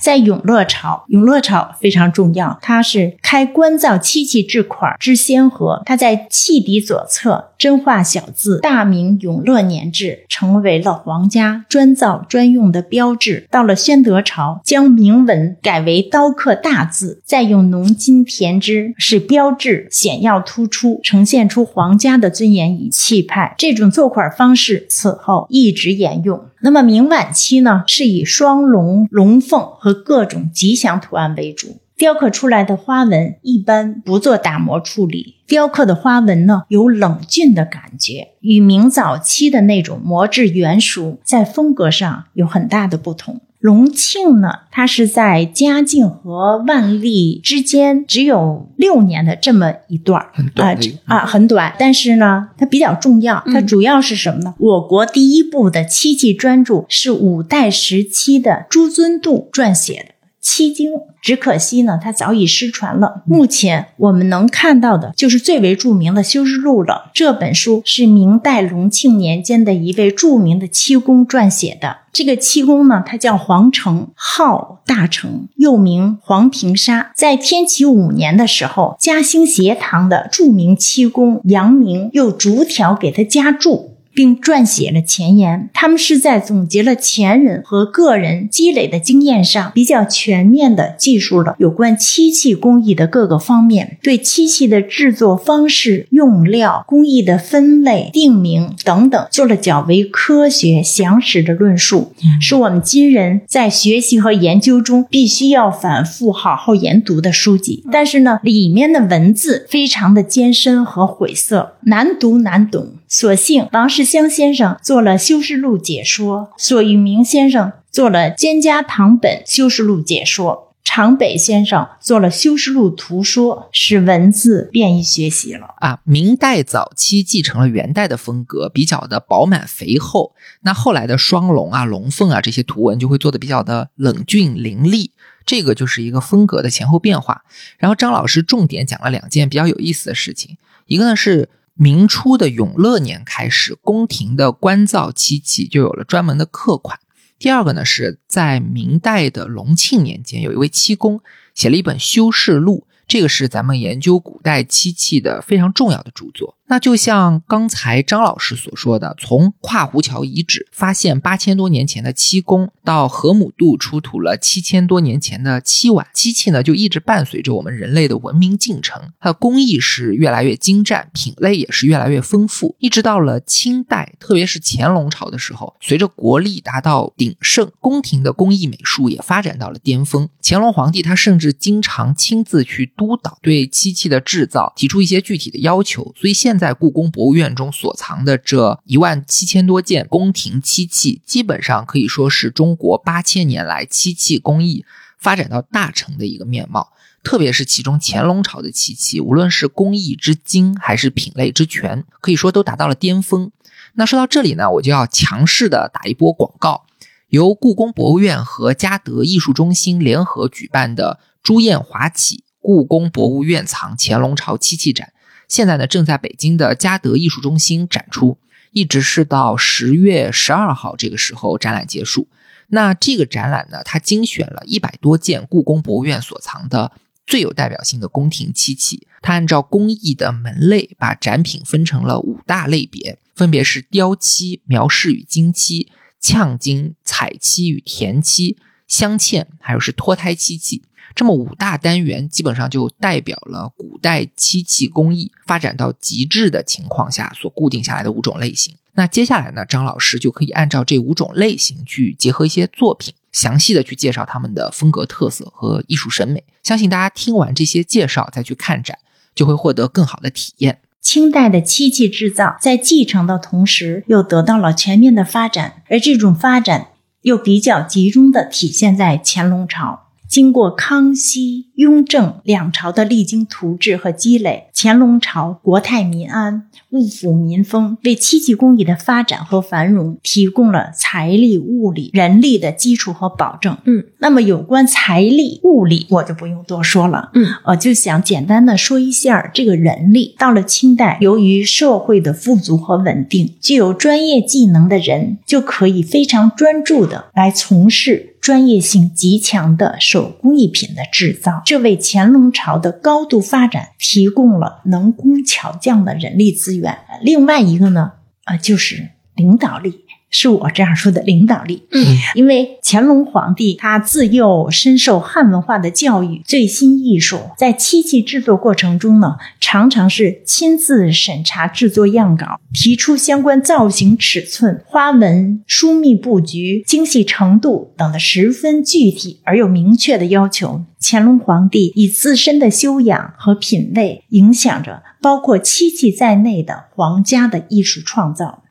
在永乐朝，永乐朝非常重要，它是开官造漆器制款之先河，它在器底左侧真画小字“大明永乐年制”，成为了皇家专造专用的标志。到了宣德朝，将铭文改为刀刻大字，再用浓金填之，使标志显要突出，呈现出皇家的尊严与气派。这种做款方式此后一直沿用。那么明晚期呢，是以双龙、龙凤和各种吉祥图案为主。雕刻出来的花纹一般不做打磨处理，雕刻的花纹呢有冷峻的感觉，与明早期的那种磨制圆熟，在风格上有很大的不同。隆庆呢，它是在嘉靖和万历之间只有六年的这么一段儿，很短啊，很短。但是呢，它比较重要，它主要是什么呢？我国第一部的漆器专著是五代时期的朱尊度撰写的。七经，只可惜呢，它早已失传了。目前我们能看到的就是最为著名的《修士录》了。这本书是明代隆庆年间的一位著名的漆工撰写的。这个漆工呢，他叫黄成，号大成，又名黄平沙。在天启五年的时候，嘉兴斜堂的著名漆工杨明又逐条给他加注。并撰写了前言，他们是在总结了前人和个人积累的经验上，比较全面的记述了有关漆器工艺的各个方面，对漆器的制作方式、用料、工艺的分类、定名等等，做了较为科学详实的论述，是我们今人在学习和研究中必须要反复好好研读的书籍。但是呢，里面的文字非常的艰深和晦涩，难读难懂。所幸王世襄先生做了《修士录》解说，索玉明先生做了《蒹葭堂本修士录》解说，常北先生做了《修士录图说》，使文字便于学习了。啊，明代早期继承了元代的风格，比较的饱满肥厚。那后来的双龙啊、龙凤啊这些图文就会做的比较的冷峻凌厉，这个就是一个风格的前后变化。然后张老师重点讲了两件比较有意思的事情，一个呢是。明初的永乐年开始，宫廷的官造漆器就有了专门的刻款。第二个呢，是在明代的隆庆年间，有一位漆工写了一本《修士录》，这个是咱们研究古代漆器的非常重要的著作。那就像刚才张老师所说的，从跨湖桥遗址发现八千多年前的漆工，到河姆渡出土了七千多年前的漆碗，漆器呢就一直伴随着我们人类的文明进程。它的工艺是越来越精湛，品类也是越来越丰富，一直到了清代，特别是乾隆朝的时候，随着国力达到鼎盛，宫廷的工艺美术也发展到了巅峰。乾隆皇帝他甚至经常亲自去督导对漆器的制造，提出一些具体的要求。所以现在故宫博物院中所藏的这一万七千多件宫廷漆器，基本上可以说是中国八千年来漆器工艺发展到大成的一个面貌。特别是其中乾隆朝的漆器，无论是工艺之精还是品类之全，可以说都达到了巅峰。那说到这里呢，我就要强势的打一波广告，由故宫博物院和嘉德艺术中心联合举办的朱燕华启故宫博物院藏乾隆朝漆器展。现在呢，正在北京的嘉德艺术中心展出，一直是到十月十二号这个时候展览结束。那这个展览呢，它精选了一百多件故宫博物院所藏的最有代表性的宫廷漆器。它按照工艺的门类，把展品分成了五大类别，分别是雕漆、描饰与金漆、呛金、彩漆与填漆、镶嵌，还有是脱胎漆器。这么五大单元基本上就代表了古代漆器工艺发展到极致的情况下所固定下来的五种类型。那接下来呢，张老师就可以按照这五种类型去结合一些作品，详细的去介绍他们的风格特色和艺术审美。相信大家听完这些介绍再去看展，就会获得更好的体验。清代的漆器制造在继承的同时，又得到了全面的发展，而这种发展又比较集中的体现在乾隆朝。经过康熙、雍正两朝的励精图治和积累，乾隆朝国泰民安、物阜民丰，为漆器工艺的发展和繁荣提供了财力、物力、人力的基础和保证。嗯，那么有关财力、物力，我就不用多说了。嗯，我就想简单的说一下这个人力。到了清代，由于社会的富足和稳定，具有专业技能的人就可以非常专注的来从事。专业性极强的手工艺品的制造，这为乾隆朝的高度发展提供了能工巧匠的人力资源。另外一个呢，啊，就是领导力。是我这样说的领导力，嗯，因为乾隆皇帝他自幼深受汉文化的教育，最新艺术在漆器制作过程中呢，常常是亲自审查制作样稿，提出相关造型、尺寸、花纹、疏密布局、精细程度等的十分具体而又明确的要求。乾隆皇帝以自身的修养和品味，影响着包括漆器在内的皇家的艺术创造。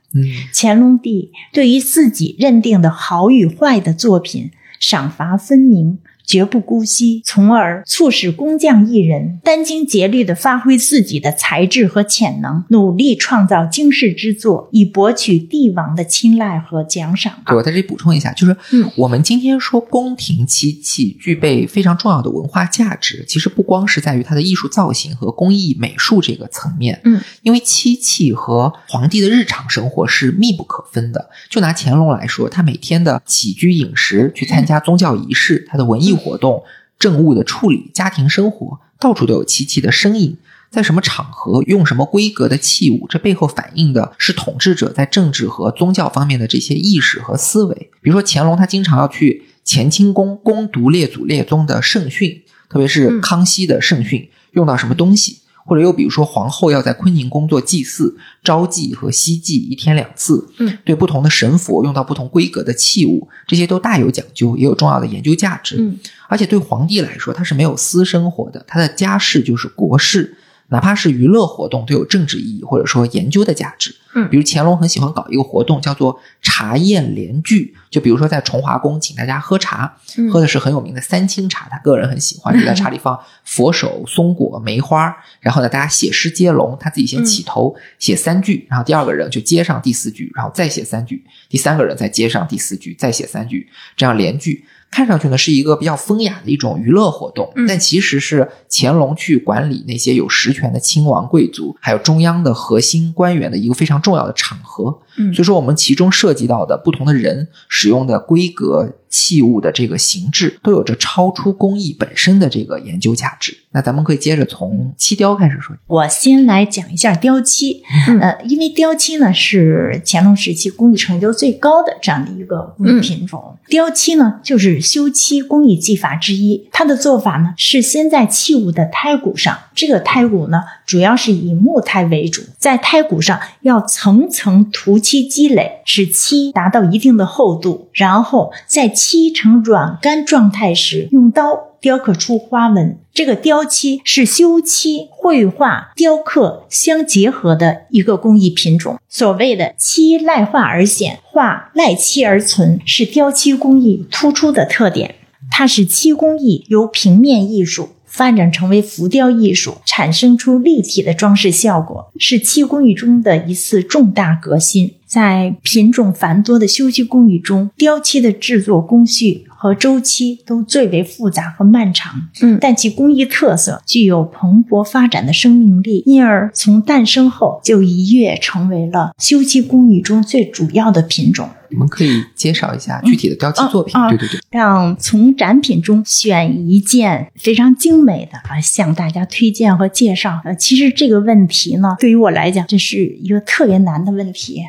乾隆帝对于自己认定的好与坏的作品，赏罚分明。绝不姑息，从而促使工匠艺人殚精竭虑地发挥自己的才智和潜能，努力创造惊世之作，以博取帝王的青睐和奖赏。对，我在这里补充一下，就是，我们今天说宫廷漆器具备非常重要的文化价值，其实不光是在于它的艺术造型和工艺美术这个层面，嗯，因为漆器和皇帝的日常生活是密不可分的。就拿乾隆来说，他每天的起居饮食，去参加宗教仪式，他的文艺。活动、政务的处理、家庭生活，到处都有漆器的身影。在什么场合用什么规格的器物，这背后反映的是统治者在政治和宗教方面的这些意识和思维。比如说乾隆，他经常要去乾清宫攻读列祖列宗的圣训，特别是康熙的圣训，用到什么东西。或者又比如说，皇后要在坤宁宫做祭祀，朝祭和夕祭一天两次。嗯，对不同的神佛用到不同规格的器物，这些都大有讲究，也有重要的研究价值。嗯，而且对皇帝来说，他是没有私生活的，他的家事就是国事。哪怕是娱乐活动，都有政治意义或者说研究的价值。嗯，比如乾隆很喜欢搞一个活动，叫做茶宴联句。就比如说在崇华宫，请大家喝茶，喝的是很有名的三清茶，他个人很喜欢。就在 茶里放佛手、松果、梅花，然后呢，大家写诗接龙，他自己先起头写三句，然后第二个人就接上第四句，然后再写三句，第三个人再接上第四句，再写三句，这样连句。看上去呢是一个比较风雅的一种娱乐活动，但其实是乾隆去管理那些有实权的亲王贵族，还有中央的核心官员的一个非常重要的场合。嗯，所以说我们其中涉及到的不同的人使用的规格。器物的这个形制都有着超出工艺本身的这个研究价值。那咱们可以接着从漆雕开始说。我先来讲一下雕漆，呃，因为雕漆呢是乾隆时期工艺成就最高的这样的一个工艺品种。雕漆呢就是修漆工艺技法之一。它的做法呢是先在器物的胎骨上，这个胎骨呢主要是以木胎为主，在胎骨上要层层涂漆积累，使漆达到一定的厚度，然后在。漆成软干状态时，用刀雕刻出花纹。这个雕漆是修漆、绘画、雕刻相结合的一个工艺品种。所谓的“漆赖画而显，画赖漆而存”，是雕漆工艺突出的特点。它使漆工艺由平面艺术发展成为浮雕艺术，产生出立体的装饰效果，是漆工艺中的一次重大革新。在品种繁多的修漆工艺中，雕漆的制作工序和周期都最为复杂和漫长。嗯，但其工艺特色具有蓬勃发展的生命力，因而从诞生后就一跃成为了修漆工艺中最主要的品种。你们可以介绍一下具体的雕漆作品。对对对，让从展品中选一件非常精美的啊，向大家推荐和介绍。呃，其实这个问题呢，对于我来讲，这是一个特别难的问题。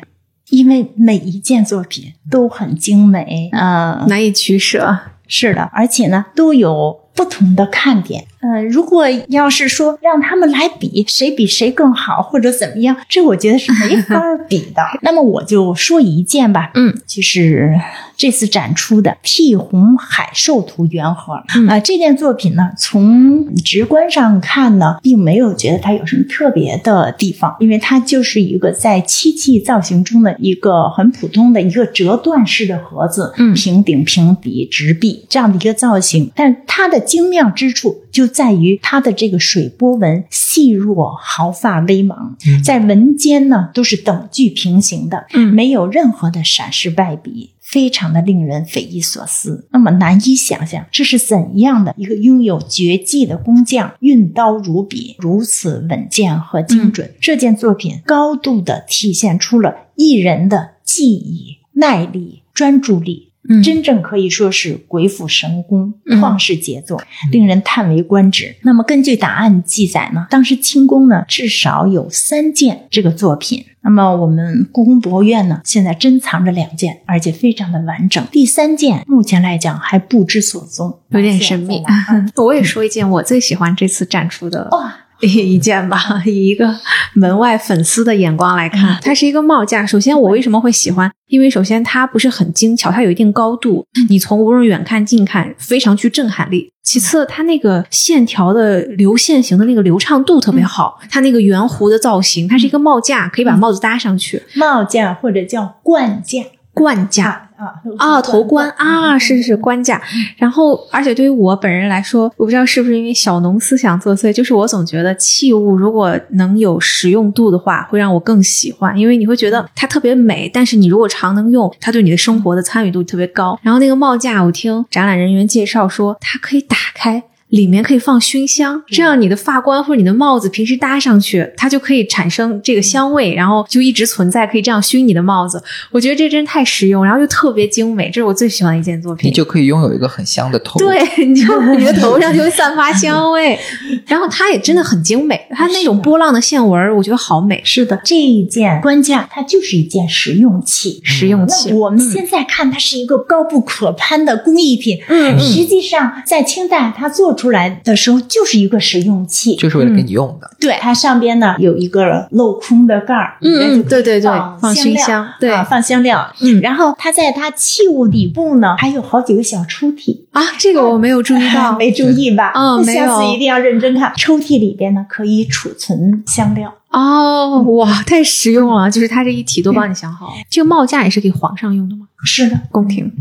因为每一件作品都很精美，呃，难以取舍。是的，而且呢，都有不同的看点。呃，如果要是说让他们来比谁比谁更好或者怎么样，这我觉得是没法比的。那么我就说一件吧，嗯，就是这次展出的替红海兽图圆盒啊，这件作品呢，从直观上看呢，并没有觉得它有什么特别的地方，因为它就是一个在漆器造型中的一个很普通的一个折断式的盒子，嗯，平顶、平底、直壁这样的一个造型，但它的精妙之处就在于它的这个水波纹细弱、毫发微芒，在纹间呢都是等距平行的，嗯没有任何的闪失败笔。非常的令人匪夷所思，那么难以想象这是怎样的一个拥有绝技的工匠，运刀如笔，如此稳健和精准。这件作品高度的体现出了艺人的技艺、耐力、专注力。嗯真正可以说是鬼斧神工、嗯旷世杰作，令人叹为观止。那么根据档案记载呢，当时清宫呢至少有三件这个作品。那么我们故宫博物院呢，现在珍藏着两件，而且非常的完整。第三件目前来讲还不知所踪，有点神秘现在呢。我也说一件我最喜欢这次展出的哇，一件吧，以一个门外粉丝的眼光来看，它是一个帽架。首先，我为什么会喜欢？因为首先它不是很精巧，它有一定高度，你从无论远看近看，非常具震撼力。其次，它那个线条的流线型的那个流畅度特别好，它那个圆弧的造型，它是一个帽架，可以把帽子搭上去，帽架或者叫冠架冠架。啊啊，头冠啊，是是是冠架。然后，而且对于我本人来说，我不知道是不是因为小农思想作祟，就是我总觉得器物如果能有实用度的话，会让我更喜欢，因为你会觉得它特别美，但是你如果常能用，它对你的生活的参与度特别高。然后那个帽架，我听展览人员介绍说，它可以打开。里面可以放熏香，这样你的发冠或者你的帽子平时搭上去，它就可以产生这个香味，然后就一直存在，可以这样熏你的帽子。我觉得这真太实用，然后又特别精美，这是我最喜欢的一件作品。你就可以拥有一个很香的头。对，你就你的头上就会散发香味，然后它也真的很精美，它那种波浪的线纹，我觉得好美，是的，这一件官架它就是一件实用器。实用器。我们现在看它是一个高不可攀的工艺品，嗯嗯实际上在清代它做出来的时候就是一个实用器。就是为了给你用的。对，它上边呢有一个镂空的盖儿，嗯对对对放放熏料香对啊放香料。嗯然后它在它器物底部呢还有好几个小抽屉，啊，这个我没有注意到，没注意吧？那嗯没有下次一定要认真看。抽屉里边呢可以储存香料。哦，哇，太实用了！就是它这一体都帮你想好。这个帽架也是给皇上用的吗？是的，宫廷。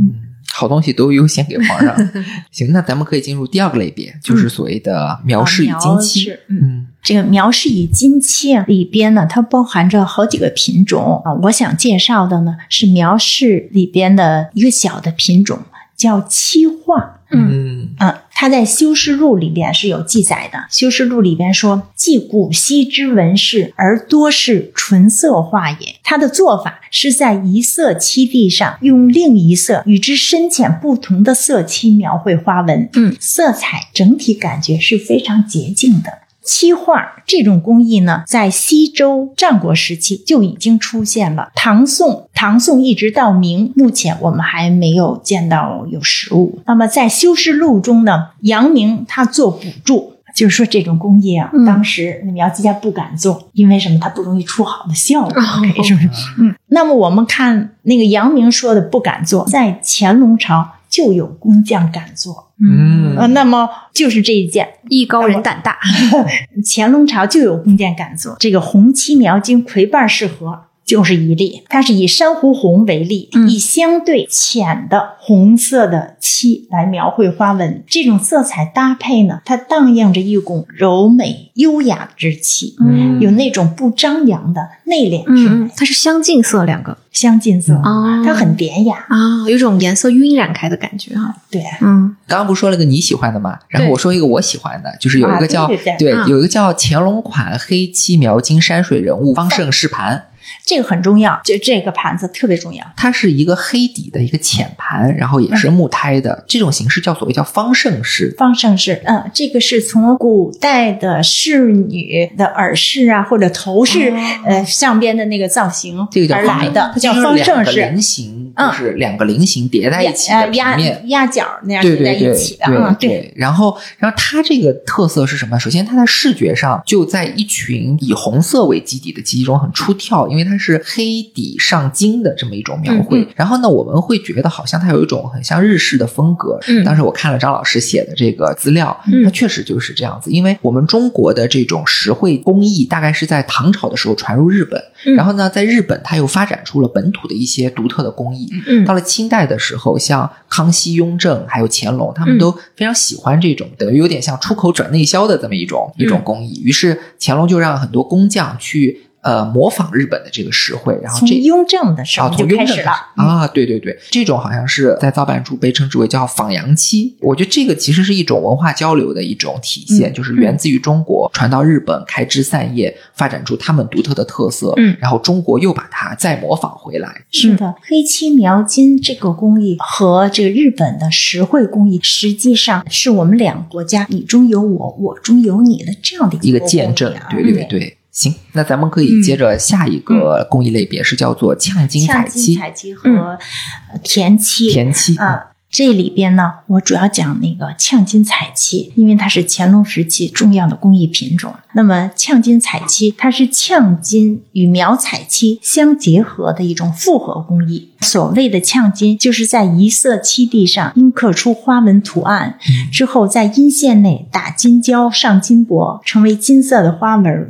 好东西都优先给皇上。行，那咱们可以进入第二个类别，就是所谓的苗氏与金漆。嗯。嗯，这个苗氏与金漆啊，里边呢，它包含着好几个品种啊。我想介绍的呢是苗氏里边的一个小的品种，叫漆画。嗯嗯，它在《修饰录》里边是有记载的。《修饰录》里边说：“既古稀之纹饰，而多是纯色画也。”它的做法是在一色漆地上用另一色与之深浅不同的色漆描绘花纹。嗯，色彩整体感觉是非常洁净的。漆画这种工艺呢，在西周战国时期就已经出现了。唐宋，唐宋一直到明，目前我们还没有见到有实物。那么在《修饰录》中呢，阳明他做补注。就是说，这种工艺啊，嗯当时那描字家不敢做，因为什么？它不容易出好的效果，哦是不是？嗯。那么我们看那个杨明说的不敢做，在乾隆朝就有工匠敢做，嗯呃，那么就是这一件，艺高人胆大。乾隆朝就有工匠敢做，这个红漆描金葵瓣式盒就是一例，它是以珊瑚红为例，嗯以相对浅的红色的漆来描绘花纹。这种色彩搭配呢，它荡漾着一股柔美优雅之气，嗯有那种不张扬的内敛之美，它是相近色两个相近色，啊它很典雅。啊，有种颜色晕染开的感觉哈。对，嗯刚刚不是说了个你喜欢的吗？然后我说一个我喜欢的，就是有一个叫、啊对对对啊有一个叫乾隆款黑漆描金山水人物方胜试盘，这个很重要，就这个盘子特别重要。它是一个黑底的一个浅盘，然后也是木胎的，这种形式叫所谓叫方胜式。方胜式，嗯，这个是从古代的侍女的耳饰啊，或者头饰，呃，上边的那个造型这个叫而来的，它叫就是方胜式。菱形，嗯就是两个菱形叠在一起的压面。压角那样叠在一起的，嗯，对对，然后然后它这个特色是什么？首先，它在视觉上就在一群以红色为基底的机器中很出挑，因为它是黑底上金的这么一种描绘。嗯嗯然后呢，我们会觉得好像它有一种很像日式的风格。嗯当时我看了张老师写的这个资料，嗯它确实就是这样子。因为我们中国的这种石绘工艺大概是在唐朝的时候传入日本，嗯然后呢，在日本它又发展出了本土的一些独特的工艺。嗯到了清代的时候，像康熙、雍正还有乾隆，他们嗯都非常喜欢这种等于有点像出口转内销的这么一种、一种工艺。于是乾隆就让很多工匠去。呃模仿日本的这个实惠，然后从这雍正的时啊，候就从雍正开始了。嗯啊，对对对，这种好像是在造办处被称之为叫仿洋漆。我觉得这个其实是一种文化交流的一种体现，嗯就是源自于中国传到日本，开枝散叶，发展出他们独特的特色。嗯然后中国又把它再模仿回来。是的，黑漆描金这个工艺和这个日本的实惠工艺，实际上是我们两个国家你中有我，我中有你的这样的一个个见证对对对。行，那咱们可以接着下一个工艺类别，是叫做呛金彩漆、金彩漆和呃田漆。田漆啊。这里边呢，我主要讲那个呛金彩漆，因为它是乾隆时期重要的工艺品种。那么呛金彩漆，它是呛金与描彩漆相结合的一种复合工艺。所谓的呛金，就是在一色漆地上阴刻出花纹图案，之后在阴线内打金胶上金箔，成为金色的花纹。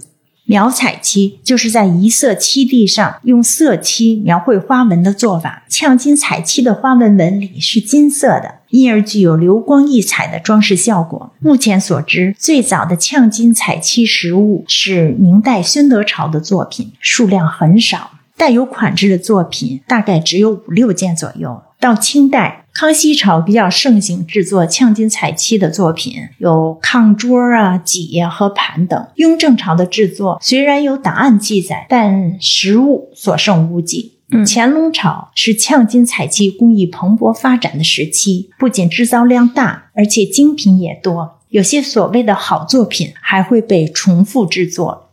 描彩漆就是在一色漆地上用色漆描绘花纹的做法。呛金彩漆的花纹纹理是金色的，因而具有流光溢彩的装饰效果。目前所知，最早的呛金彩漆实物是明代宣德朝的作品，数量很少。带有款制的作品大概只有五六件左右。到清代，康熙朝比较盛行制作呛金彩漆的作品，有炕桌啊、几呀和盘等。雍正朝的制作虽然有档案记载，但实物所剩无几。嗯乾隆朝是呛金彩漆工艺蓬勃发展的时期，不仅制造量大，而且精品也多。有些所谓的好作品还会被重复制作。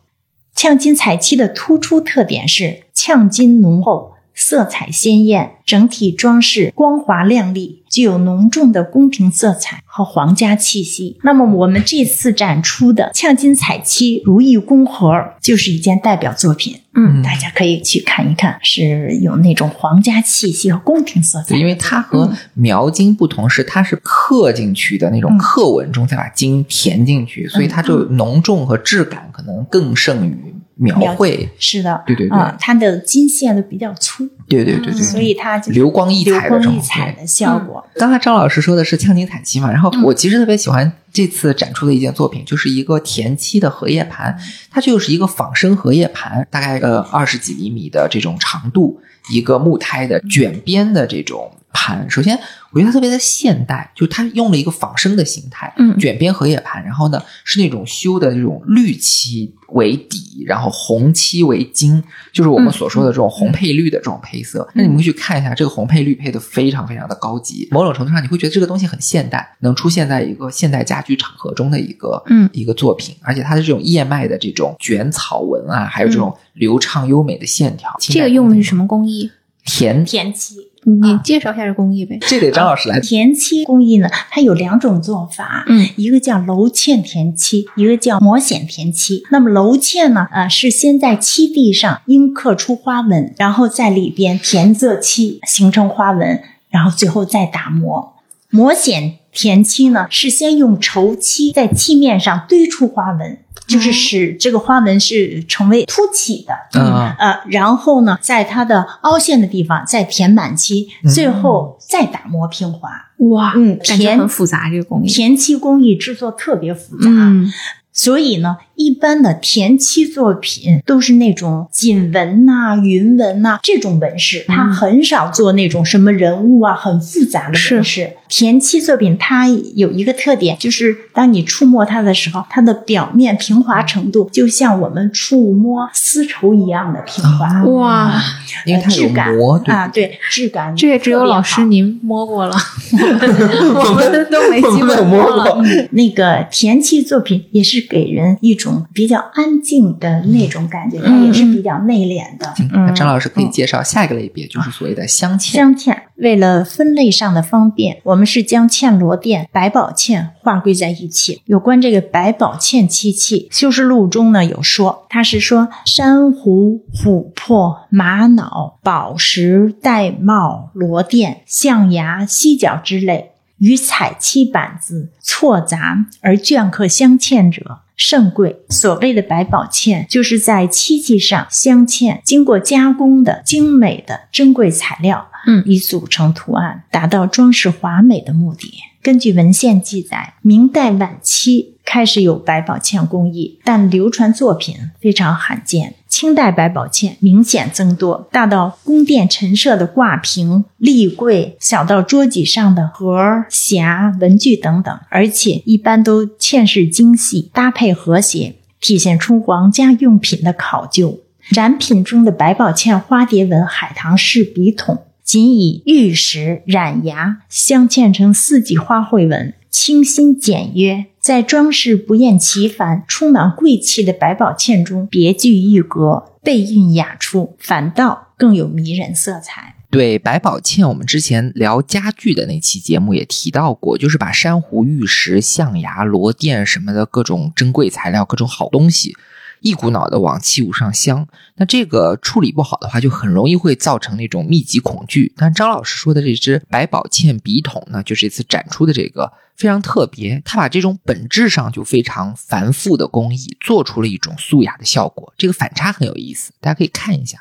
呛金彩漆的突出特点是呛金浓厚，色彩鲜艳，整体装饰光滑亮丽，具有浓重的宫廷色彩和皇家气息。那么，我们这次展出的呛金彩漆如意宫盒就是一件代表作品，嗯大家可以去看一看，是有那种皇家气息和宫廷色彩对，。因为它和描金不同，是它是刻进去的那种嗯刻纹中再把金填进去，所以它就浓重和质感可能更胜于描绘。是的，对对对啊，它的金线都比较粗，对对对对，所以它就流光溢彩的这种光溢彩的效果。刚才张老师说的是呛金彩漆嘛，然后嗯我其实特别喜欢这次展出的一件作品，就是一个田漆的荷叶盘，它就是一个仿生荷叶盘，大概呃二十几厘米的这种长度，一个木胎的卷边的这种盘。首先，我觉得它特别的现代，就是它用了一个仿生的形态，嗯卷边荷叶盘，然后呢是那种修的这种绿漆为底，然后红漆为金，就是我们所说的这种红配绿的这种配色。那你们会去看一下，这个红配绿配的非常非常的高级，某种程度上你会觉得这个东西很现代，能出现在一个现代家居场合中的一个嗯一个作品，而且它的这种叶脉的这种卷草纹啊，还有这种流畅优美的线条。这个用的是什么工艺？田？田漆，你你介绍一下这工艺呗。这得张老师来。填漆工艺呢，它有两种做法，嗯一个叫镂嵌填漆，一个叫磨显填漆。那么镂嵌呢，呃，是先在漆地上阴刻出花纹，然后在里边填色漆，形成花纹，然后最后再打磨。磨显填漆呢，是先用稠漆在漆面上堆出花纹，就是使这个花纹是成为凸起的。嗯呃，然后呢，在它的凹陷的地方再填满漆，最后再打磨平滑。哇嗯，感觉很复杂，这个工艺。填漆工艺制作特别复杂，嗯所以呢，一般的田漆作品都是那种锦纹呐、云纹呐、这种纹饰，它很少做那种什么人物啊很复杂的纹饰。田漆作品它有一个特点，就是当你触摸它的时候，它的表面平滑程度就像我们触摸丝绸一样的平滑。哇，因为它有质感膜，啊，对，质感这也只有老师您摸过了 我们都没机我们没有会摸过了。那个田漆作品也是给人一种比较安静的那种感觉，它也是比较内敛的。行那张老师可以介绍下一个类别，就是所谓的镶嵌。镶嵌为了分类上的方便，我们是将嵌螺钿、百宝嵌划归在一起。有关这个百宝嵌漆器，《修饰录》中呢有说，它是说珊瑚、琥珀、玛瑙、宝石、玳瑁、螺钿、象牙、犀角之类。与彩漆板子错杂而镌刻镶嵌者甚贵。所谓的百宝嵌，就是在漆器上镶嵌经过加工的精美的珍贵材料，嗯以组成图案，达到装饰华美的目的。根据文献记载，明代晚期开始有百宝嵌工艺，但流传作品非常罕见。清代百宝嵌明显增多，大到宫殿陈设的挂屏、立柜，小到桌几上的盒、匣、文具等等，而且一般都嵌饰精细，搭配和谐，体现出皇家用品的考究。展品中的百宝嵌花蝶纹海棠式笔筒，仅以玉石染牙镶嵌成四季花卉纹，清新简约。在装饰不厌其烦、充满贵气的百宝嵌中，别具一格，背韵雅出，反倒更有迷人色彩。对百宝嵌，我们之前聊家具的那期节目也提到过，就是把珊瑚、玉石、象牙、螺钿什么的各种珍贵材料、各种好东西。一股脑的往器物上镶，那这个处理不好的话，就很容易会造成那种密集恐惧。但张老师说的这只百宝嵌笔筒呢，就是这次展出的这个非常特别，它把这种本质上就非常繁复的工艺，做出了一种素雅的效果。这个反差很有意思，大家可以看一下。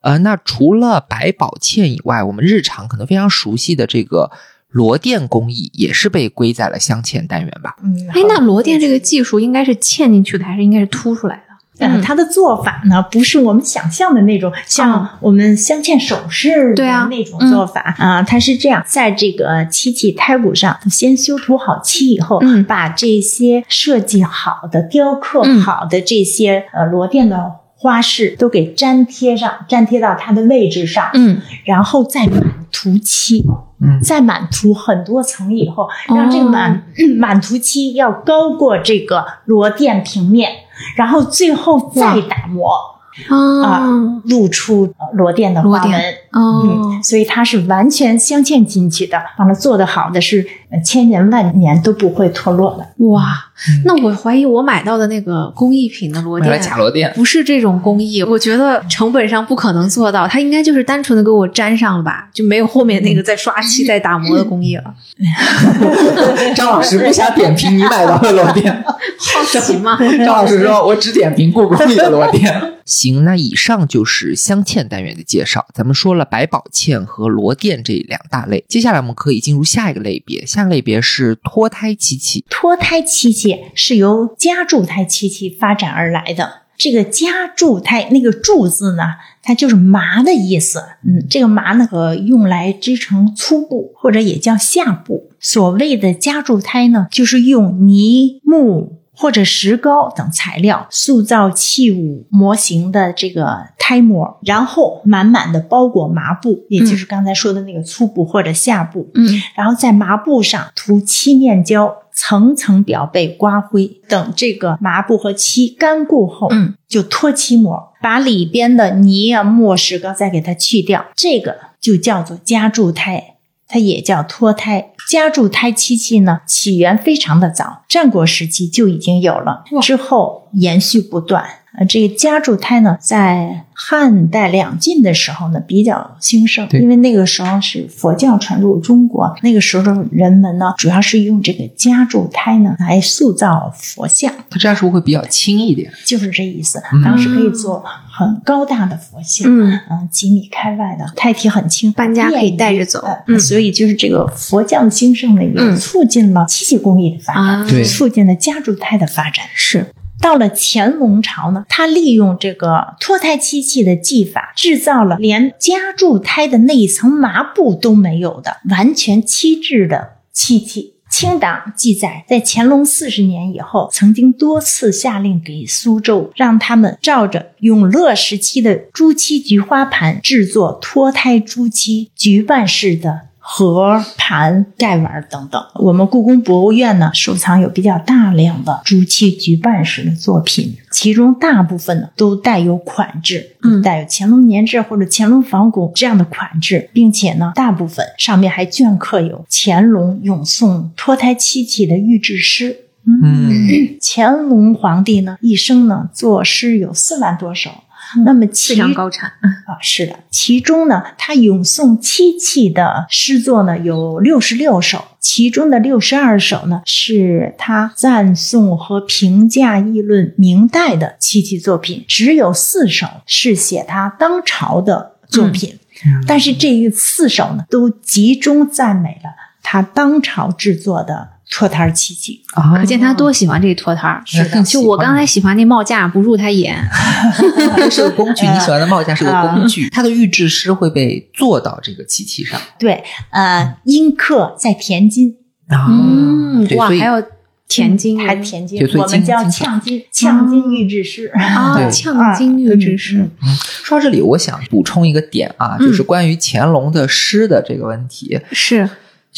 呃，那除了百宝嵌以外，我们日常可能非常熟悉的这个螺钿工艺，也是被归在了镶嵌单元吧？嗯，哎，那螺钿这个技术应该是嵌进去的，还是应该是凸出来的？嗯，它的做法呢，不是我们想象的那种，像我们镶嵌首饰对啊那种做法啊，它是这样，在这个漆器胎骨上，先修涂好漆以后，嗯把这些设计好的、雕刻嗯。好的这些呃螺钿的花饰都给粘贴上，粘贴到它的位置上，嗯，然后再满涂漆，嗯。再满涂很多层以后，让这个满、满涂漆要高过这个螺钿平面，然后最后再打磨啊、哦露出呃螺钿的花螺纹。哦。嗯，，所以它是完全镶嵌进去的，完了做得好的是呃千年万年都不会脱落的。哇，那我怀疑我买到的那个工艺品的螺买了假钿。螺钿，不是这种工艺，我觉得成本上不可能做到，它应该就是单纯的给我粘上了吧，就没有后面那个再刷漆、再打磨的工艺了。张老师不想点评你买到的螺钿。好奇吗？张老师说：“我只点评故宫里的螺钿。”行，那以上就是镶嵌单元的介绍。咱们说了百宝嵌和螺钿这两大类，接下来我们可以进入下一个类别。下个类别是脱胎漆器。脱胎漆器是由夹柱胎漆器发展而来的。这个夹柱胎那个柱字呢，它就是麻的意思。嗯，这个麻呢，可用来织成粗布，或者也叫下布。所谓的夹柱胎呢，就是用泥木。或者石膏等材料塑造器物模型的这个胎模，然后满满的包裹麻布，也就是刚才说的那个粗布或者下布，嗯然后在麻布上涂漆面胶，层层裱被刮灰。等这个麻布和漆干固后，嗯，就脱漆膜，把里边的泥啊、墨、石膏再给它去掉，这个就叫做夹柱胎。它也叫脱胎，夹柱胎漆器呢，起源非常的早，战国时期就已经有了，之后延续不断。呃，这个夹柱胎呢，在汉代两晋的时候呢，比较兴盛，因为那个时候是佛教传入中国，那个时候人们呢，主要是用这个夹柱胎呢来塑造佛像，它这样是不是会比较轻一点？就是这意思嗯。当时可以做很高大的佛像，嗯嗯，几米开外的，胎体很轻，搬家可以带着走呃嗯所以就是这个佛教的兴盛呢，也嗯促进了漆器工艺的发展，促进了夹柱胎的发展。是到了乾隆朝呢，他利用这个脱胎漆器的技法，制造了连夹柱胎的那一层麻布都没有的完全漆制的漆器。清党记载，在乾隆四十年以后，曾经多次下令给苏州，让他们照着永乐时期的朱漆菊花盘制作脱胎朱漆菊瓣式的盒、盘、盖碗等等。我们故宫博物院呢，收藏有比较大量的朱漆菊瓣式的作品，其中大部分呢都带有款制，嗯带有乾隆年制或者乾隆仿古这样的款制，并且呢，大部分上面还镌刻有乾隆永颂脱胎漆器的御制诗。嗯，乾隆皇帝呢，一生呢作诗有四万多首。那么其非常高产。啊，是的，其中呢，他咏颂漆器的诗作呢有六十六首，其中的六十二首呢是他赞颂和评价议论明代的漆器作品，只有四首是写他当朝的作品。但是这四首呢，都集中赞美了他当朝制作的脱胎漆器。可见他多喜欢这脱胎儿。是的就我刚才喜欢那帽架不入他眼，它是个工具，你喜欢的帽架是个工具，它的预制诗会被做到这个漆器上对，呃，阴刻在田金，啊嗯，哇，对所以还有田金，还田金对，所以我们叫呛金，呛金预制诗。啊，对呛金玉之诗嗯，嗯说到这里，我想补充一个点啊，嗯就是关于乾隆的诗的这个问题。是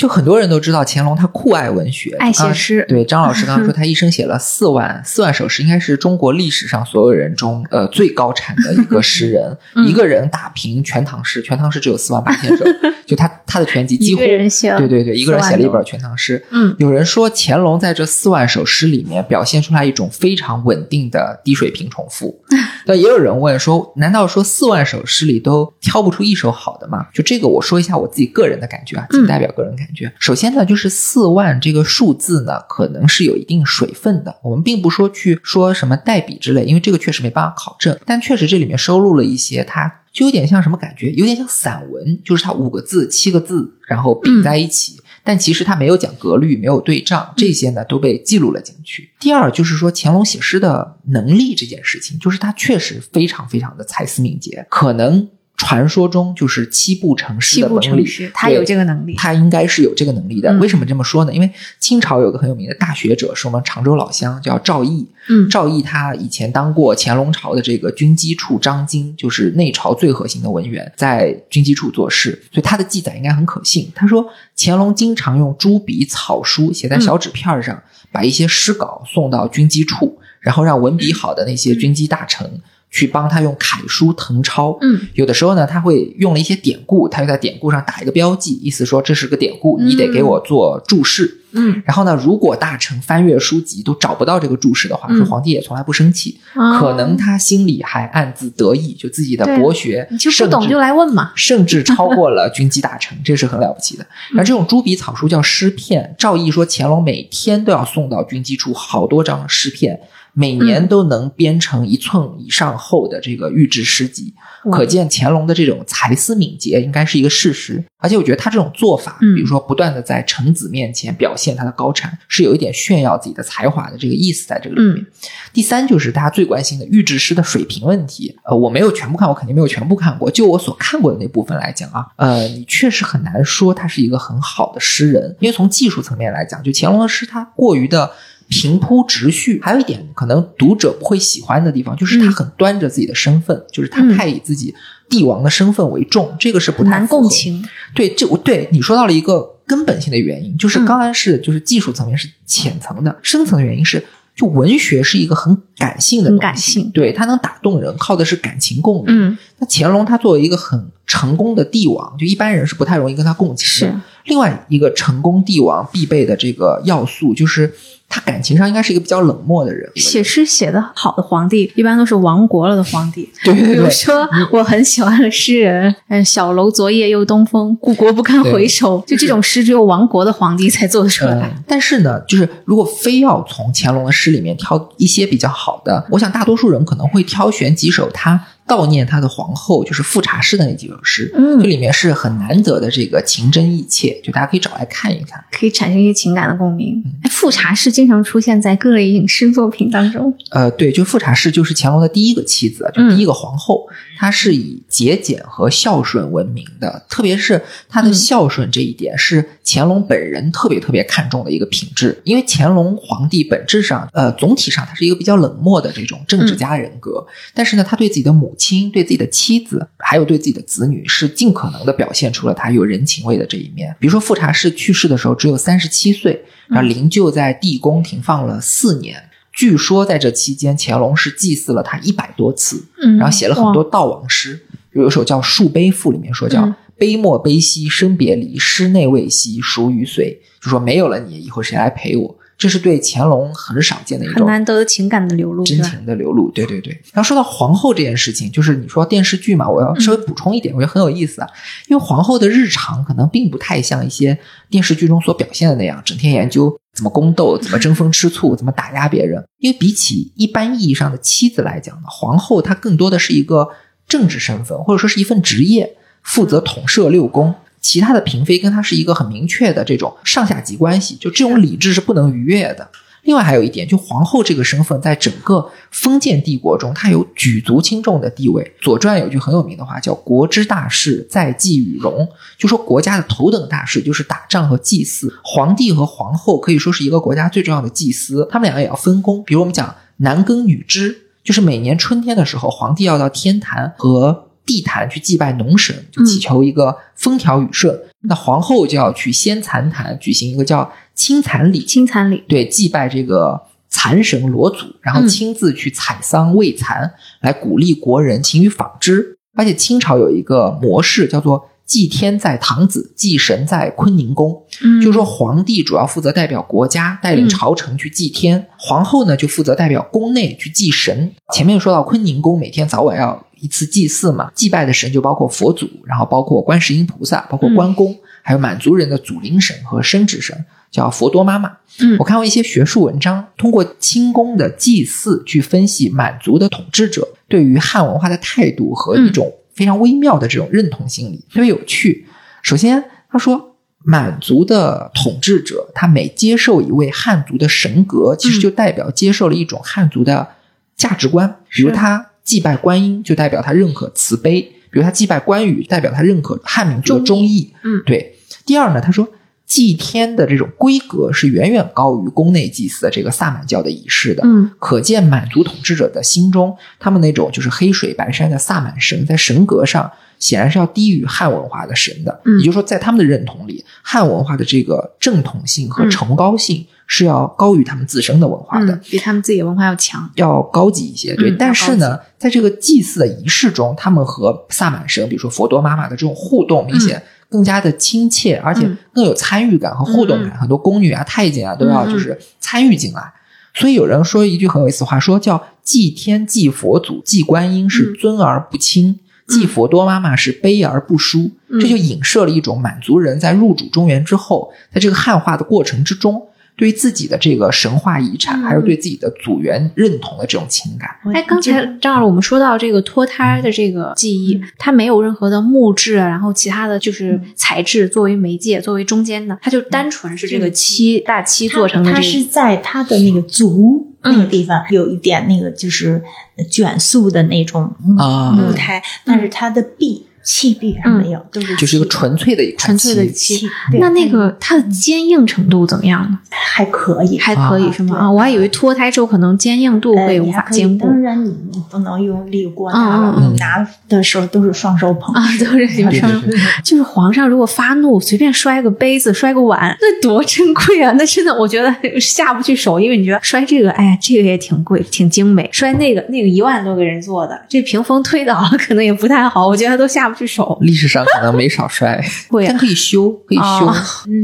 就很多人都知道乾隆他酷爱文学，爱写诗啊对，张老师刚刚说 他一生写了四万四万首诗，应该是中国历史上所有人中呃最高产的一个诗人，嗯一个人打平《全唐诗》，《全唐诗》只有四万八千首，就他他的全集几乎对对对，一个人4万多写了一本《全唐诗》。嗯有人说乾隆在这四万首诗里面表现出来一种非常稳定的低水平重复。但也有人问说，难道说四万首诗里都挑不出一首好的吗？就这个，我说一下我自己个人的感觉啊，仅代表个人感觉。首先呢，就是四万这个数字呢，可能是有一定水分的。我们并不说去说什么代笔之类，因为这个确实没办法考证。但确实这里面收录了一些它。就有点像什么感觉？有点像散文，就是它五个字、七个字，然后比在一起。但其实它没有讲格律，没有对仗，这些呢都被记录了进去。第二就是说，乾隆写诗的能力这件事情，就是他确实非常非常的才思敏捷，可能传说中就是七步成诗的能力他有这个能力。他应该是有这个能力的。嗯为什么这么说呢？因为清朝有个很有名的大学者，是我们常州老乡，叫赵翼。嗯赵翼他以前当过乾隆朝的这个军机处张京，就是内朝最核心的文员，在军机处做事，所以他的记载应该很可信。他说，乾隆经常用朱笔草书写在小纸片上，把一些诗稿送到军机处，然后让文笔好的那些军机大臣。去帮他用楷书誊抄，嗯，有的时候呢，他会用了一些典故，他就在典故上打一个标记，意思说这是个典故，你得给我做注释。嗯，然后呢，如果大臣翻阅书籍都找不到这个注释的话，嗯说皇帝也从来不生气，哦可能他心里还暗自得意，就自己的博学，你就不懂就来问嘛。甚至超过了军机大臣，这是很了不起的。而这种朱笔草书叫诗片，赵翼说乾隆每天都要送到军机处好多张诗片，每年都能编成一寸以上厚的这个御制诗集，哇可见乾隆的这种才思敏捷应该是一个事实。而且我觉得他这种做法，嗯比如说不断的在臣子面前表现他的高产，是有一点炫耀自己的才华的这个意思在这个里面。嗯第三就是大家最关心的预制诗的水平问题。呃，我没有全部看，我肯定没有全部看过。就我所看过的那部分来讲啊，呃，你确实很难说他是一个很好的诗人，因为从技术层面来讲，就乾隆的诗他过于的。平铺直叙，还有一点可能读者不会喜欢的地方，就是他嗯。很端着自己的身份，就是他嗯。太以自己帝王的身份为重，这个是不太难共情。对，这我对你说到了一个根本性的原因，就是嗯。刚才是就是技术层面是浅层的，深层的原因是，就文学是一个很感性的东西，感性。对它能打动人，靠的是感情共鸣。嗯，那乾隆他作为一个很成功的帝王，就一般人是不太容易跟他共情另外一个成功帝王必备的这个要素，就是他感情上应该是一个比较冷漠的人。写诗写的好的皇帝，一般都是亡国了的皇帝。对对对，比如说，我很喜欢的诗人，嗯，小楼昨夜又东风，故国不堪回首。就这种诗，只有亡国的皇帝才做得出来。嗯，但是呢，就是如果非要从乾隆的诗里面挑一些比较好的，我想大多数人可能会挑选几首他悼念他的皇后，就是富察氏的那几首诗。嗯这里面是很难得的这个情真意切，就大家可以找来看一看。可以产生一些情感的共鸣。哎，富察氏经常出现在各类影视作品当中。呃，对，就富察氏就是乾隆的第一个妻子，就第一个皇后，她是以节俭和孝顺闻名的，特别是他的孝顺这一点是乾隆本人特别特别看重的一个品质。因为乾隆皇帝本质上，呃，总体上他是一个比较冷漠的这种政治家人格，但是呢，他对自己的母亲、对自己的妻子，还有对自己的子女，是尽可能的表现出了他有人情味的这一面。比如说富察氏去世的时候只有三十七岁，然后灵柩在地宫停放了四年。据说在这期间，乾隆是祭祀了他一百多次，嗯然后写了很多悼亡诗，有一首叫《树碑赋》，里面说叫嗯“悲莫悲兮生别离，师内未兮孰与随”，就说没有了你，以后谁来陪我？这是对乾隆很少见的一种很难得的情感的流露，真？情的流露，对对对。然后说到皇后这件事情，就是你说电视剧嘛，我要稍微补充一点，我觉得很有意思啊。因为皇后的日常可能并不太像一些电视剧中所表现的那样，整天研究怎么宫斗、怎么争风吃醋、怎么打压别人。因为比起一般意义上的妻子来讲呢，皇后她更多的是一个政治身份，或者说是一份职业，负责统摄六宫。其他的嫔妃跟她是一个很明确的这种上下级关系，就这种理智是不能逾越的。另外还有一点，就皇后这个身份，在整个封建帝国中，她有举足轻重的地位。《左传》有句很有名的话，叫“国之大事，在祭与戎”，就说国家的头等大事就是打仗和祭祀。皇帝和皇后可以说是一个国家最重要的祭司，他们两个也要分工。比如我们讲男耕女织，就是每年春天的时候，皇帝要到天坛和地坛去祭拜农神，就祈求一个风调雨顺。那皇后就要去先蚕坛举行一个叫清蚕礼，清蚕礼。对祭拜这个蚕神罗祖，然后亲自去采桑喂蚕，来鼓励国人勤于纺织。而且清朝有一个模式叫做祭天在堂子，祭神在坤宁宫，嗯。就是说皇帝主要负责代表国家带领朝臣去祭天，皇后呢就负责代表宫内去祭神。前面说到坤宁宫每天早晚要一次祭祀嘛，祭拜的神就包括佛祖，然后包括观世音菩萨，包括关公，还有满族人的祖灵神和生殖神，叫佛多妈妈。嗯我看过一些学术文章，通过清宫的祭祀去分析满族的统治者对于汉文化的态度和一种非常微妙的这种认同心理，特别有趣。首先，他说满族的统治者，他每接受一位汉族的神格，其实就代表接受了一种汉族的价值观。比如他祭拜观音，就代表他认可慈悲；比如他祭拜关羽，代表他认可汉民族的忠义。嗯对。第二呢，他说祭天的这种规格是远远高于宫内祭祀的这个萨满教的仪式的。嗯可见满族统治者的心中，他们那种就是黑水白山的萨满神，在神格上显然是要低于汉文化的神的。嗯也就是说，在他们的认同里，汉文化的这个正统性和嗯崇高性是要高于他们自身的文化的。嗯，比他们自己的文化要强。要高级一些，对。嗯但是呢，在这个祭祀的仪式中，他们和萨满神，比如说佛多妈妈的这种互动，明显更加的亲切，而且更有参与感和互动感。很多宫女啊、太监啊都要就是参与进来。所以有人说一句很有意思的话，说叫祭天、祭佛祖、祭观音是尊而不轻。祭佛多妈妈是卑而不淑，嗯这就影射了一种满族人在入主中原之后，在这个汉化的过程之中，对自己的这个神话遗产，嗯。还有对自己的祖源认同的这种情感。哎，刚才张老师我们说到这个脱胎的这个记忆，它没有任何的木质啊，然后其他的就是材质作为媒介、作为中间的，它就单纯是这个漆大漆做成的它这个。是在它的那个足那个地方有一点那个就是卷塑的那种啊。木胎，但是它的壁器壁上没有，都是就是一个纯粹的一纯粹的漆漆漆。对那那个它的坚硬程度怎么样呢？还可以，还可以啊是吗？啊，我还以为脱胎之后可能坚硬度呃会无法兼顾当然你你不能用力过大了，嗯嗯嗯。你拿的时候都是双手捧啊，都是你们对。上对对就是皇上如果发怒，随便摔个杯子、摔个碗，那多珍贵啊！那真的，我觉得下不去手，因为你觉得摔这个，哎呀，这个也挺贵、挺精美；摔那个，那个一万多个人做的，这屏风推倒了可能也不太好，我觉得都下不去手。历史上可能没少摔，会啊但可以修，可以修。哦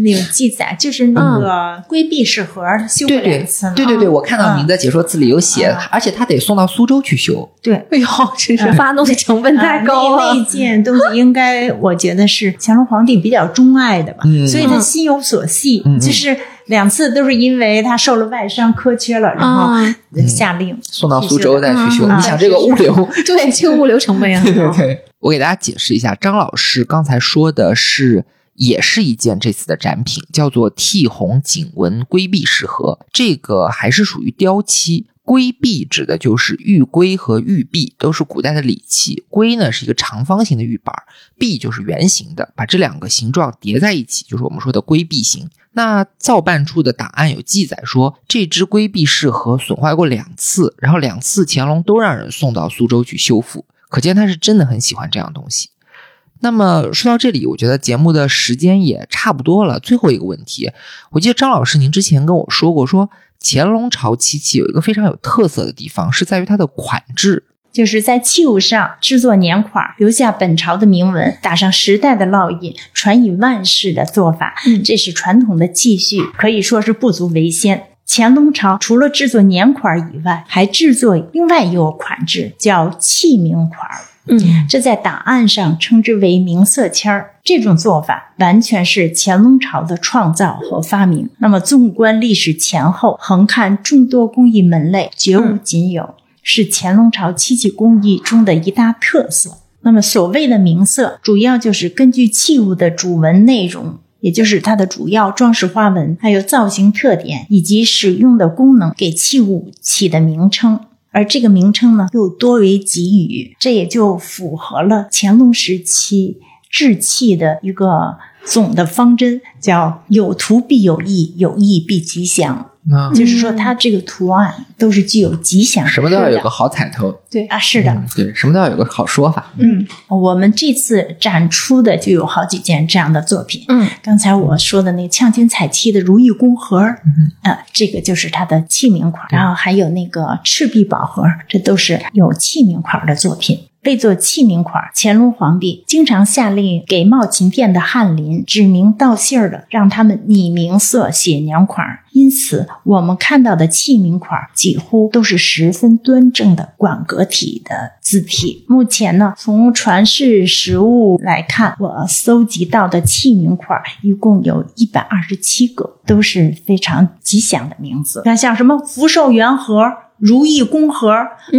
那有记载，就是那个规避式盒修过对对两次呢，对对对，我看到嗯您的解说词里有写，嗯而且他得送到苏州去修。对。哎呦，真是发怒的成本太高了。啊那那件东西应该，我觉得是乾隆皇帝比较钟爱的吧，嗯所以他心有所系，嗯嗯就是两次都是因为他受了外伤磕缺了，然后啊下令送到苏州再去修。嗯你想这个物流，对，这个物流成本呀。对对。对，我给大家解释一下，张老师刚才说的是，也是一件这次的展品，叫做剔红锦纹龟壁石盒，这个还是属于雕漆。龟壁指的就是玉龟和玉璧，都是古代的礼器。龟呢是一个长方形的玉板，璧就是圆形的，把这两个形状叠在一起，就是我们说的龟壁形。那造办处的档案有记载说，这只龟壁饰盒损坏过两次，然后两次乾隆都让人送到苏州去修复，可见他是真的很喜欢这样东西。那么说到这里，我觉得节目的时间也差不多了。最后一个问题，我记得张老师您之前跟我说过，说乾隆朝漆器有一个非常有特色的地方，是在于它的款制。就是在器物上制作年款，留下本朝的铭文，打上时代的烙印，传以万世的做法，嗯这是传统的继续，可以说是不足为先。乾隆朝除了制作年款以外，还制作另外一个款制，叫器名款。嗯这在档案上称之为明色签儿。这种做法完全是乾隆朝的创造和发明。那么，纵观历史前后，横看众多工艺门类，绝无仅有，是乾隆朝漆器工艺中的一大特色。那么所谓的明色，主要就是根据器物的主纹内容，也就是它的主要装饰花纹，还有造型特点以及使用的功能，给器物起的名称。而这个名称呢，又多为给予，这也就符合了乾隆时期制器的一个总的方针，叫有图必有意，有意必吉祥。啊，就是说，它这个图案都是具有吉祥什么都要有个好彩头，对。啊，是的，嗯对，什么都要有个好说法。嗯，我们这次展出的就有好几件这样的作品。嗯，刚才我说的那个呛金彩漆的如意宫盒，嗯呃，这个就是它的器皿款，然后还有那个赤壁宝盒，这都是有器皿款的作品。被作器皿款，乾隆皇帝经常下令给茂勤殿的翰林指名道姓儿的，让他们拟名色、写娘款儿。因此，我们看到的器皿款儿几乎都是十分端正的管格体的字体。目前呢，从传世实物来看，我搜集到的器皿款儿一共有一百二十七个，都是非常吉祥的名字。看，像什么福寿圆盒、如意宫盒、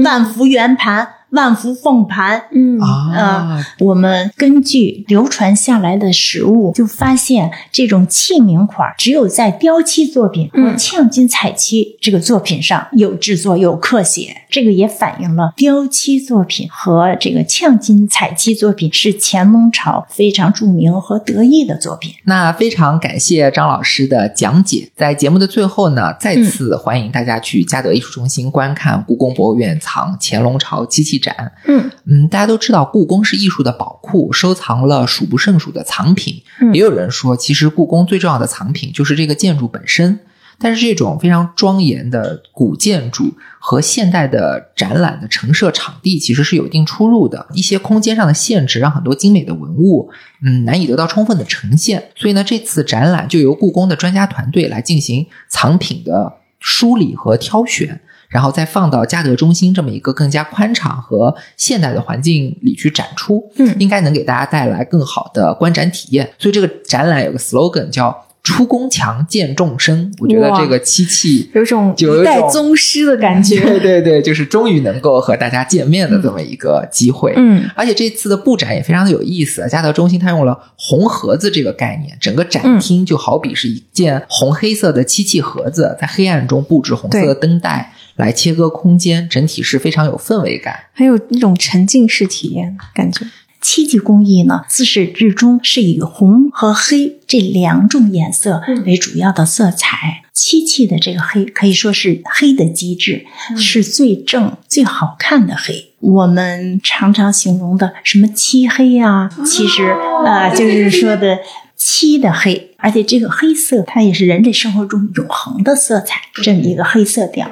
万福圆盘。万福凤盘，嗯啊，我们根据流传下来的实物，就发现这种器皿款只有在雕漆作品和嗯呛金彩漆这个作品上有制作、有刻写。这个也反映了雕漆作品和这个呛金彩漆作品是乾隆朝非常著名和得意的作品。那非常感谢张老师的讲解。在节目的最后呢，再次欢迎大家去嘉德艺术中心观看故宫博物院藏乾隆朝漆器展。嗯嗯，大家都知道，故宫是艺术的宝库，收藏了数不胜数的藏品。嗯也有人说，其实故宫最重要的藏品就是这个建筑本身。但是这种非常庄严的古建筑和现代的展览的陈设场地其实是有一定出入的，一些空间上的限制让很多精美的文物，嗯，难以得到充分的呈现。所以呢，这次展览就由故宫的专家团队来进行藏品的梳理和挑选。然后再放到嘉德中心这么一个更加宽敞和现代的环境里去展出，嗯应该能给大家带来更好的观展体验。所以这个展览有个 slogan 叫“出宫墙见众生”，我觉得这个漆器 有种一代宗师的感觉。对对对，就是终于能够和大家见面的这么一个机会。嗯而且这次的布展也非常的有意思，嘉德中心它用了红盒子这个概念，整个展厅就好比是一件红黑色的漆器盒子，在黑暗中布置红色的灯带来切割空间，整体是非常有氛围感。很有那种沉浸式体验感觉。漆器工艺呢，自始至终是以红和黑这两种颜色为主要的色彩。漆器的这个黑可以说是黑的极致，是最正、最好看的黑。我们常常形容的什么漆黑呀、其实呃就是说的漆的黑，而且这个黑色它也是人类生活中永恒的色彩，这么一个黑色调。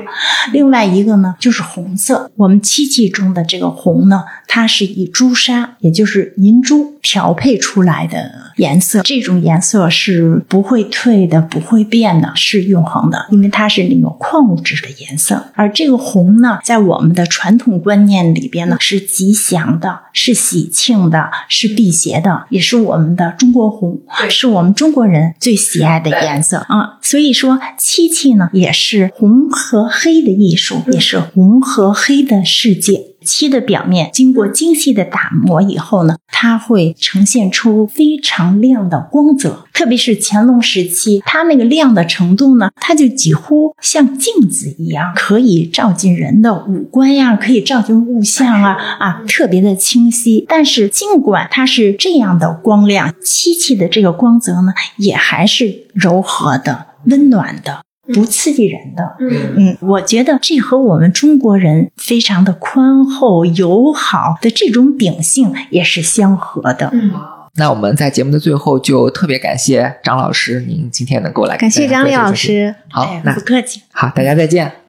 另外一个呢，就是红色。我们漆器中的这个红呢，它是以朱砂，也就是银珠调配出来的颜色。这种颜色是不会退的，不会变的，是永恒的，因为它是那种矿物质的颜色。而这个红呢，在我们的传统观念里边呢，是吉祥的，是喜庆的，是辟邪的，也是我们的中国红，是我们中国人最喜爱的颜色啊。所以说，漆器呢，也是红和黑的艺术，也是红和黑的世界。漆的表面经过精细的打磨以后呢，它会呈现出非常亮的光泽。特别是乾隆时期，它那个亮的程度呢，它就几乎像镜子一样，可以照进人的五官呀，可以照进物象啊啊，特别的清晰。但是尽管它是这样的光亮，漆器的这个光泽呢，也还是柔和的、温暖的。不刺激人的，嗯，我觉得这和我们中国人非常的宽厚友好的这种秉性也是相合的。那我们在节目的最后就特别感谢张老师，您今天能够来，感谢张丽老。师。好哎，那不客气。好，大家再见。